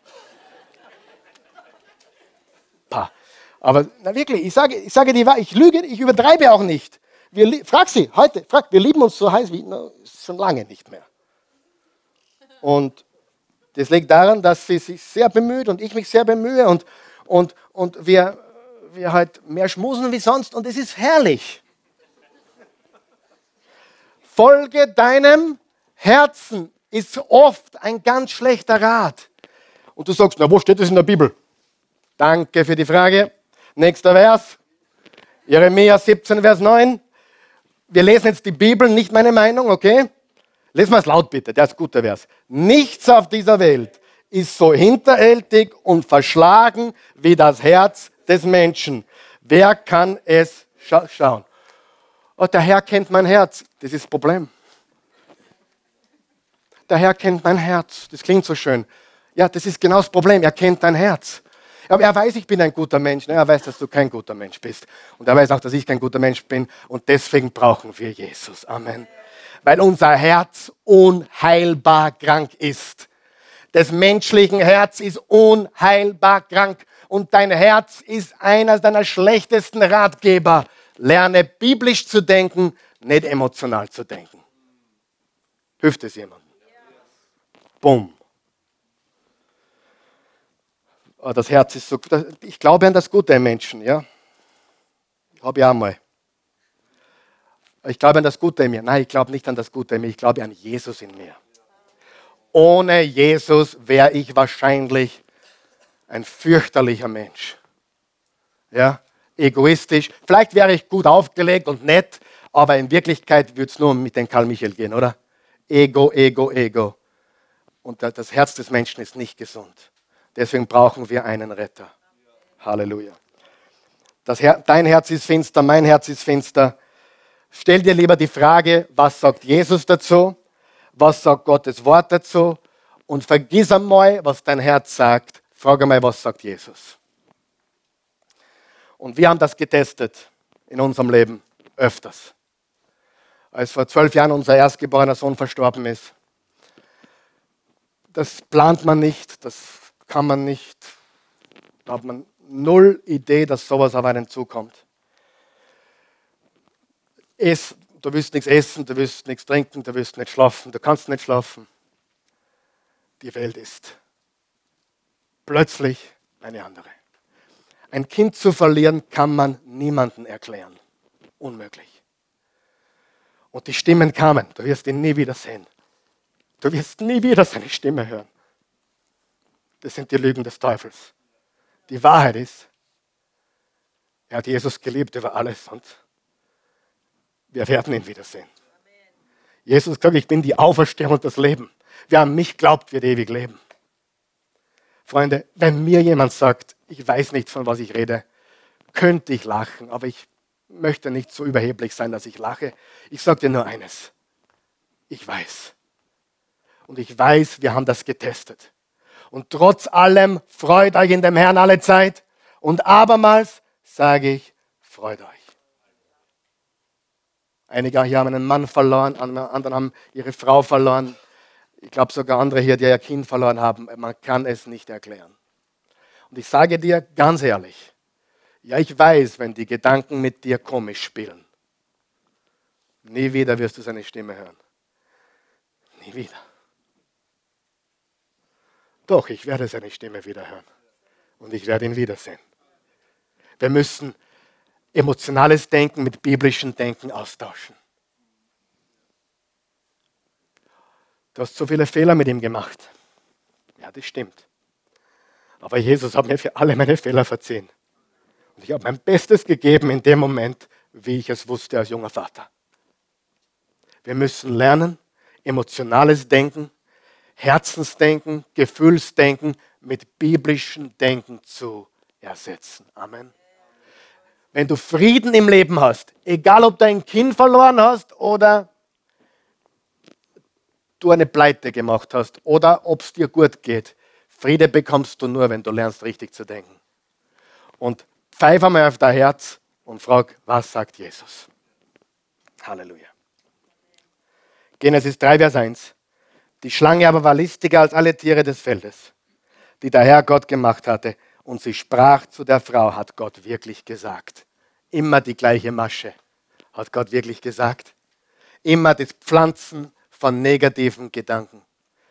Aber na wirklich, ich sage, ich sage die Wahrheit, ich lüge, ich übertreibe auch nicht. Wir, frag sie heute, frag, wir lieben uns so heiß wie na, schon lange nicht mehr. Und Das liegt daran, dass sie sich sehr bemüht und ich mich sehr bemühe und, und, und wir, wir halt mehr schmusen wie sonst und es ist herrlich. Folge deinem Herzen ist oft ein ganz schlechter Rat. Und du sagst, na, wo steht das in der Bibel? Danke für die Frage. Nächster Vers. Jeremia 17, Vers 9. Wir lesen jetzt die Bibel, nicht meine Meinung, okay? Lesen wir es laut bitte, der ist ein guter Vers. Nichts auf dieser Welt ist so hinterhältig und verschlagen wie das Herz des Menschen. Wer kann es scha schauen? Oh, der Herr kennt mein Herz. Das ist das Problem. Der Herr kennt mein Herz. Das klingt so schön. Ja, das ist genau das Problem. Er kennt dein Herz. Aber er weiß, ich bin ein guter Mensch. Er weiß, dass du kein guter Mensch bist. Und er weiß auch, dass ich kein guter Mensch bin. Und deswegen brauchen wir Jesus. Amen weil unser Herz unheilbar krank ist. Das menschliche Herz ist unheilbar krank und dein Herz ist einer deiner schlechtesten Ratgeber. Lerne biblisch zu denken, nicht emotional zu denken. Hilft es jemandem? Bumm. Oh, das Herz ist so. Ich glaube an das Gute im Menschen, ja. Habe ich auch mal. Ich glaube an das Gute in mir. Nein, ich glaube nicht an das Gute in mir. Ich glaube an Jesus in mir. Ohne Jesus wäre ich wahrscheinlich ein fürchterlicher Mensch. Ja, egoistisch. Vielleicht wäre ich gut aufgelegt und nett, aber in Wirklichkeit würde es nur mit den Karl Michael gehen, oder? Ego, Ego, Ego. Und das Herz des Menschen ist nicht gesund. Deswegen brauchen wir einen Retter. Halleluja. Her dein Herz ist finster, mein Herz ist finster. Stell dir lieber die Frage, was sagt Jesus dazu? Was sagt Gottes Wort dazu? Und vergiss einmal, was dein Herz sagt. Frage einmal, was sagt Jesus? Und wir haben das getestet in unserem Leben öfters. Als vor zwölf Jahren unser erstgeborener Sohn verstorben ist. Das plant man nicht, das kann man nicht. Da hat man null Idee, dass sowas auf einen zukommt. Ess, du willst nichts essen, du willst nichts trinken, du willst nicht schlafen, du kannst nicht schlafen. Die Welt ist plötzlich eine andere. Ein Kind zu verlieren kann man niemandem erklären. Unmöglich. Und die Stimmen kamen. Du wirst ihn nie wieder sehen. Du wirst nie wieder seine Stimme hören. Das sind die Lügen des Teufels. Die Wahrheit ist, er hat Jesus geliebt über alles und wir werden ihn wiedersehen. Jesus sagt, ich bin die Auferstehung und das Leben. Wer an mich glaubt, wird ewig leben. Freunde, wenn mir jemand sagt, ich weiß nicht, von was ich rede, könnte ich lachen, aber ich möchte nicht so überheblich sein, dass ich lache. Ich sage dir nur eines. Ich weiß. Und ich weiß, wir haben das getestet. Und trotz allem freut euch in dem Herrn alle Zeit. Und abermals sage ich, freut euch. Einige hier haben einen Mann verloren, andere haben ihre Frau verloren. Ich glaube sogar andere hier, die ihr Kind verloren haben. Man kann es nicht erklären. Und ich sage dir ganz ehrlich, ja, ich weiß, wenn die Gedanken mit dir komisch spielen. Nie wieder wirst du seine Stimme hören. Nie wieder. Doch, ich werde seine Stimme wieder hören. Und ich werde ihn wiedersehen. Wir müssen emotionales Denken mit biblischem Denken austauschen. Du hast so viele Fehler mit ihm gemacht. Ja, das stimmt. Aber Jesus hat mir für alle meine Fehler verziehen. Und ich habe mein Bestes gegeben in dem Moment, wie ich es wusste als junger Vater. Wir müssen lernen, emotionales Denken, Herzensdenken, Gefühlsdenken mit biblischem Denken zu ersetzen. Amen wenn du Frieden im Leben hast, egal ob du ein Kind verloren hast oder du eine Pleite gemacht hast oder ob es dir gut geht, Friede bekommst du nur, wenn du lernst, richtig zu denken. Und pfeif einmal auf dein Herz und frag, was sagt Jesus? Halleluja. Genesis 3, Vers 1. Die Schlange aber war listiger als alle Tiere des Feldes, die der Herr Gott gemacht hatte und sie sprach zu der Frau, hat Gott wirklich gesagt. Immer die gleiche Masche, hat Gott wirklich gesagt. Immer das Pflanzen von negativen Gedanken,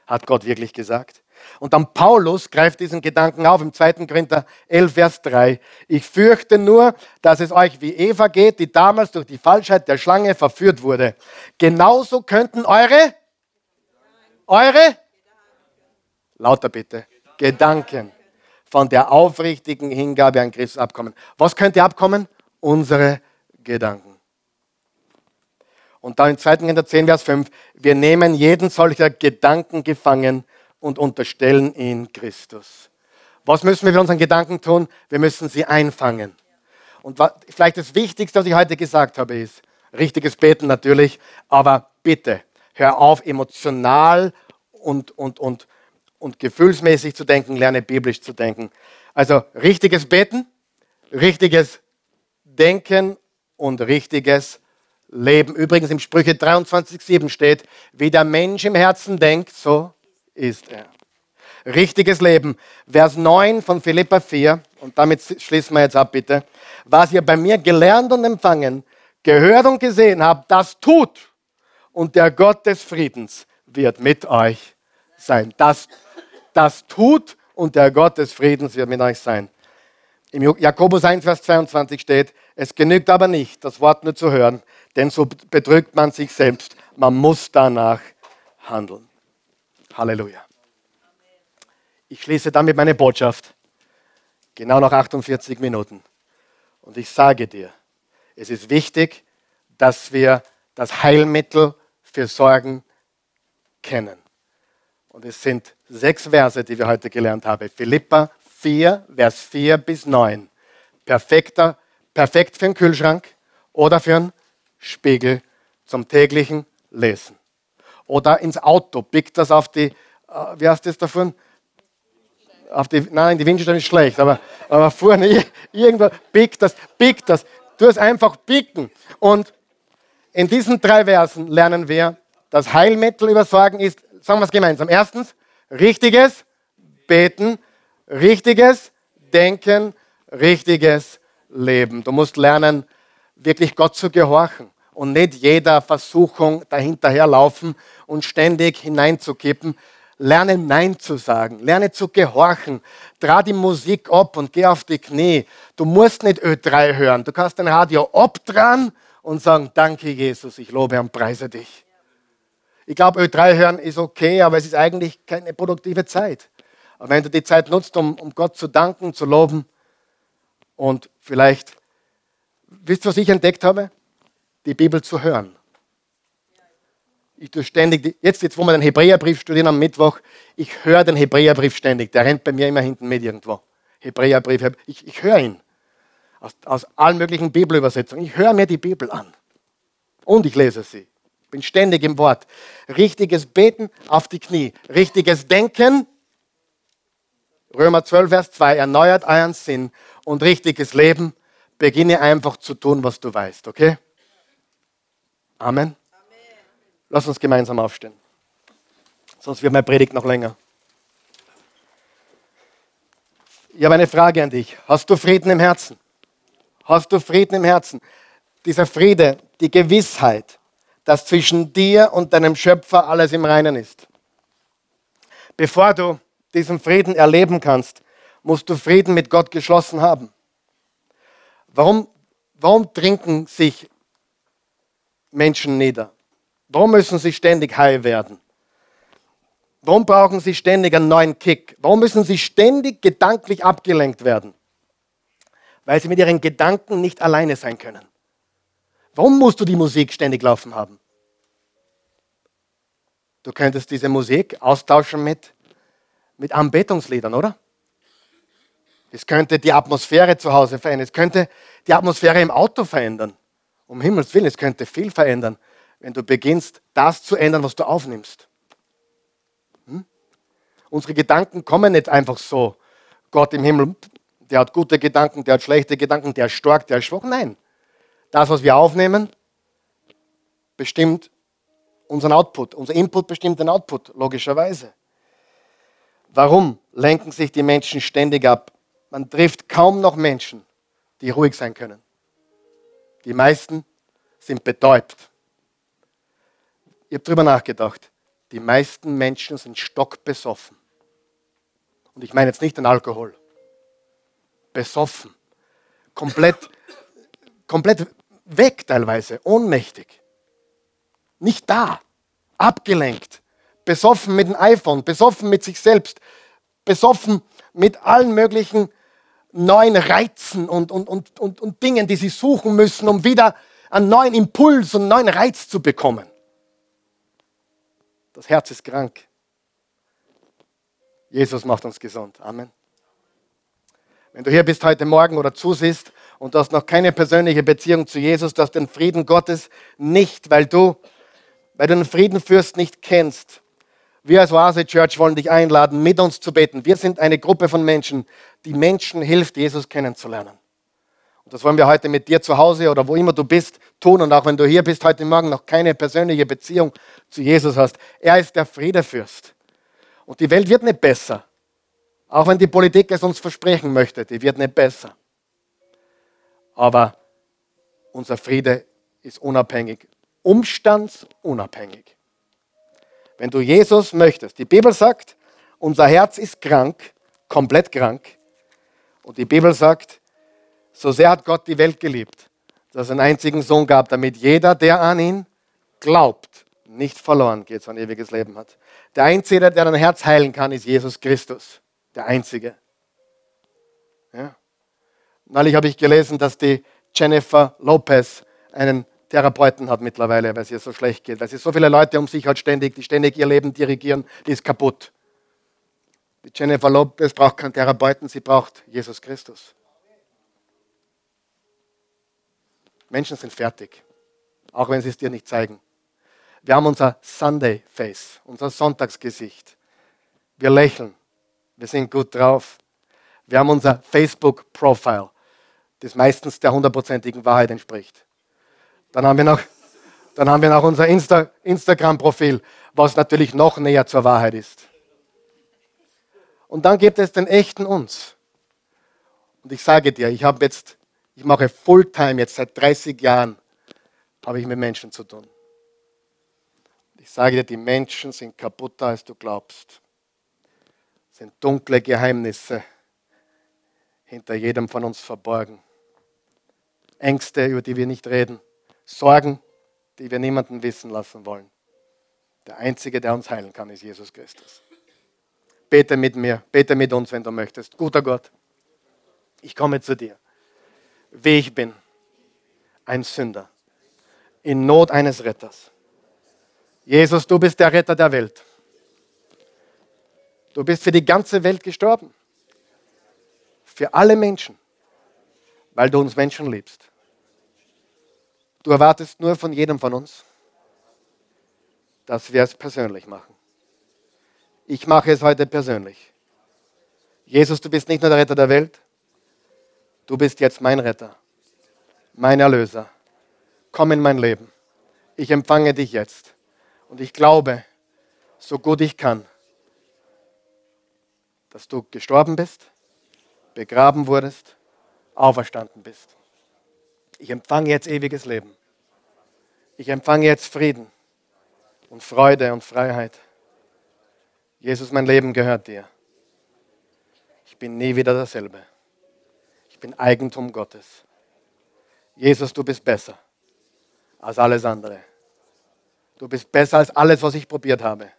hat Gott wirklich gesagt. Und dann Paulus greift diesen Gedanken auf im 2. Korinther 11, Vers 3. Ich fürchte nur, dass es euch wie Eva geht, die damals durch die Falschheit der Schlange verführt wurde. Genauso könnten eure, eure, lauter bitte, Gedanken von der aufrichtigen Hingabe an Christus abkommen. Was könnte abkommen? Unsere Gedanken. Und dann in 2. Korinther 10, Vers 5, wir nehmen jeden solcher Gedanken gefangen und unterstellen ihn Christus. Was müssen wir mit unseren Gedanken tun? Wir müssen sie einfangen. Und vielleicht das Wichtigste, was ich heute gesagt habe, ist richtiges Beten natürlich, aber bitte hör auf, emotional und, und, und, und gefühlsmäßig zu denken, lerne biblisch zu denken. Also richtiges Beten, richtiges Denken und richtiges Leben. Übrigens im Sprüche 23,7 steht, wie der Mensch im Herzen denkt, so ist er. Richtiges Leben. Vers 9 von Philippa 4, und damit schließen wir jetzt ab, bitte. Was ihr bei mir gelernt und empfangen, gehört und gesehen habt, das tut. Und der Gott des Friedens wird mit euch sein. Das, das tut und der Gott des Friedens wird mit euch sein. Im Jakobus 1, Vers 22 steht, es genügt aber nicht, das Wort nur zu hören, denn so betrügt man sich selbst. Man muss danach handeln. Halleluja. Ich schließe damit meine Botschaft. Genau nach 48 Minuten. Und ich sage dir, es ist wichtig, dass wir das Heilmittel für Sorgen kennen. Und es sind sechs Verse, die wir heute gelernt haben. Philippa 4, Vers 4 bis 9. Perfekter, perfekt für einen Kühlschrank oder für einen Spiegel zum täglichen Lesen. Oder ins Auto, biegt das auf die, äh, wie heißt das davon? Auf die, nein, die Windschutzscheibe ist schlecht, aber, aber vorne (laughs) irgendwo, biegt das, biegt das. Du es einfach biegen. Und in diesen drei Versen lernen wir, das Heilmittel über Sorgen ist, sagen wir es gemeinsam. Erstens, richtiges Beten, richtiges Denken, richtiges Leben. Du musst lernen, wirklich Gott zu gehorchen und nicht jeder Versuchung dahinterherlaufen und ständig hineinzukippen. Lerne Nein zu sagen, lerne zu gehorchen, trag die Musik ab und geh auf die Knie. Du musst nicht Ö3 hören, du kannst dein Radio abdran und sagen, danke Jesus, ich lobe und preise dich. Ich glaube, Ö3 hören ist okay, aber es ist eigentlich keine produktive Zeit. Aber wenn du die Zeit nutzt, um, um Gott zu danken, zu loben und vielleicht Wisst ihr, was ich entdeckt habe? Die Bibel zu hören. Ich tue ständig, jetzt, jetzt wo wir den Hebräerbrief studieren am Mittwoch, ich höre den Hebräerbrief ständig. Der rennt bei mir immer hinten mit irgendwo. Hebräerbrief, ich, ich höre ihn. Aus, aus allen möglichen Bibelübersetzungen. Ich höre mir die Bibel an. Und ich lese sie. Ich bin ständig im Wort. Richtiges Beten auf die Knie. Richtiges Denken. Römer 12, Vers 2. Erneuert euren Sinn. Und richtiges Leben beginne einfach zu tun, was du weißt, okay? Amen. Amen. Lass uns gemeinsam aufstehen. Sonst wird meine Predigt noch länger. Ich habe eine Frage an dich. Hast du Frieden im Herzen? Hast du Frieden im Herzen? Dieser Friede, die Gewissheit, dass zwischen dir und deinem Schöpfer alles im Reinen ist. Bevor du diesen Frieden erleben kannst, musst du Frieden mit Gott geschlossen haben. Warum, warum trinken sich Menschen nieder? Warum müssen sie ständig high werden? Warum brauchen sie ständig einen neuen Kick? Warum müssen sie ständig gedanklich abgelenkt werden? Weil sie mit ihren Gedanken nicht alleine sein können. Warum musst du die Musik ständig laufen haben? Du könntest diese Musik austauschen mit, mit Anbetungsliedern, oder? Es könnte die Atmosphäre zu Hause verändern. Es könnte die Atmosphäre im Auto verändern. Um Himmels Willen, es könnte viel verändern, wenn du beginnst, das zu ändern, was du aufnimmst. Hm? Unsere Gedanken kommen nicht einfach so. Gott im Himmel, der hat gute Gedanken, der hat schlechte Gedanken, der ist stark, der ist schwach. Nein. Das, was wir aufnehmen, bestimmt unseren Output. Unser Input bestimmt den Output, logischerweise. Warum lenken sich die Menschen ständig ab? Man trifft kaum noch Menschen, die ruhig sein können. Die meisten sind betäubt. Ich habe darüber nachgedacht. Die meisten Menschen sind stockbesoffen. Und ich meine jetzt nicht den Alkohol. Besoffen. Komplett, komplett weg teilweise, ohnmächtig. Nicht da. Abgelenkt. Besoffen mit dem iPhone, besoffen mit sich selbst, besoffen mit allen möglichen neuen Reizen und, und, und, und, und Dingen, die sie suchen müssen, um wieder einen neuen Impuls und einen neuen Reiz zu bekommen. Das Herz ist krank. Jesus macht uns gesund. Amen. Wenn du hier bist heute Morgen oder zusiehst und du hast noch keine persönliche Beziehung zu Jesus, du hast den Frieden Gottes nicht, weil du, weil du den Friedenfürst nicht kennst. Wir als Oase Church wollen dich einladen, mit uns zu beten. Wir sind eine Gruppe von Menschen, die Menschen hilft, Jesus kennenzulernen. Und das wollen wir heute mit dir zu Hause oder wo immer du bist tun. Und auch wenn du hier bist heute Morgen noch keine persönliche Beziehung zu Jesus hast. Er ist der Friedefürst. Und die Welt wird nicht besser. Auch wenn die Politik es uns versprechen möchte, die wird nicht besser. Aber unser Friede ist unabhängig, umstandsunabhängig. Wenn du Jesus möchtest, die Bibel sagt, unser Herz ist krank, komplett krank. Und die Bibel sagt, so sehr hat Gott die Welt geliebt, dass es einen einzigen Sohn gab, damit jeder, der an ihn glaubt, nicht verloren geht, sondern ewiges Leben hat. Der Einzige, der dein Herz heilen kann, ist Jesus Christus. Der Einzige. Ja. Neulich habe ich gelesen, dass die Jennifer Lopez einen Therapeuten hat mittlerweile, weil es ihr so schlecht geht, weil sie so viele Leute um sich hat ständig, die ständig ihr Leben dirigieren, die ist kaputt. Die Jennifer Lopez braucht keinen Therapeuten, sie braucht Jesus Christus. Menschen sind fertig, auch wenn sie es dir nicht zeigen. Wir haben unser Sunday Face, unser Sonntagsgesicht. Wir lächeln, wir sind gut drauf. Wir haben unser Facebook Profile, das meistens der hundertprozentigen Wahrheit entspricht. Dann haben wir noch, dann haben wir noch unser Insta, Instagram-Profil, was natürlich noch näher zur Wahrheit ist. Und dann gibt es den echten uns. Und ich sage dir, ich habe jetzt, ich mache Fulltime jetzt seit 30 Jahren, habe ich mit Menschen zu tun. Ich sage dir, die Menschen sind kaputter, als du glaubst. Sind dunkle Geheimnisse hinter jedem von uns verborgen. Ängste, über die wir nicht reden. Sorgen, die wir niemanden wissen lassen wollen. Der Einzige, der uns heilen kann, ist Jesus Christus. Bete mit mir, bete mit uns, wenn du möchtest. Guter Gott, ich komme zu dir, wie ich bin, ein Sünder, in Not eines Retters. Jesus, du bist der Retter der Welt. Du bist für die ganze Welt gestorben. Für alle Menschen, weil du uns Menschen liebst. Du erwartest nur von jedem von uns, dass wir es persönlich machen. Ich mache es heute persönlich. Jesus, du bist nicht nur der Retter der Welt, du bist jetzt mein Retter, mein Erlöser. Komm in mein Leben. Ich empfange dich jetzt. Und ich glaube, so gut ich kann, dass du gestorben bist, begraben wurdest, auferstanden bist. Ich empfange jetzt ewiges Leben. Ich empfange jetzt Frieden und Freude und Freiheit. Jesus, mein Leben gehört dir. Ich bin nie wieder dasselbe. Ich bin Eigentum Gottes. Jesus, du bist besser als alles andere. Du bist besser als alles, was ich probiert habe.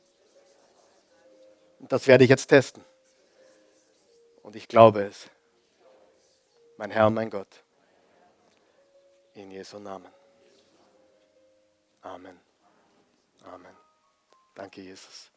Und das werde ich jetzt testen. Und ich glaube es. Mein Herr mein Gott. In Jesu Namen. Amen. Amen. Danke, Jesus.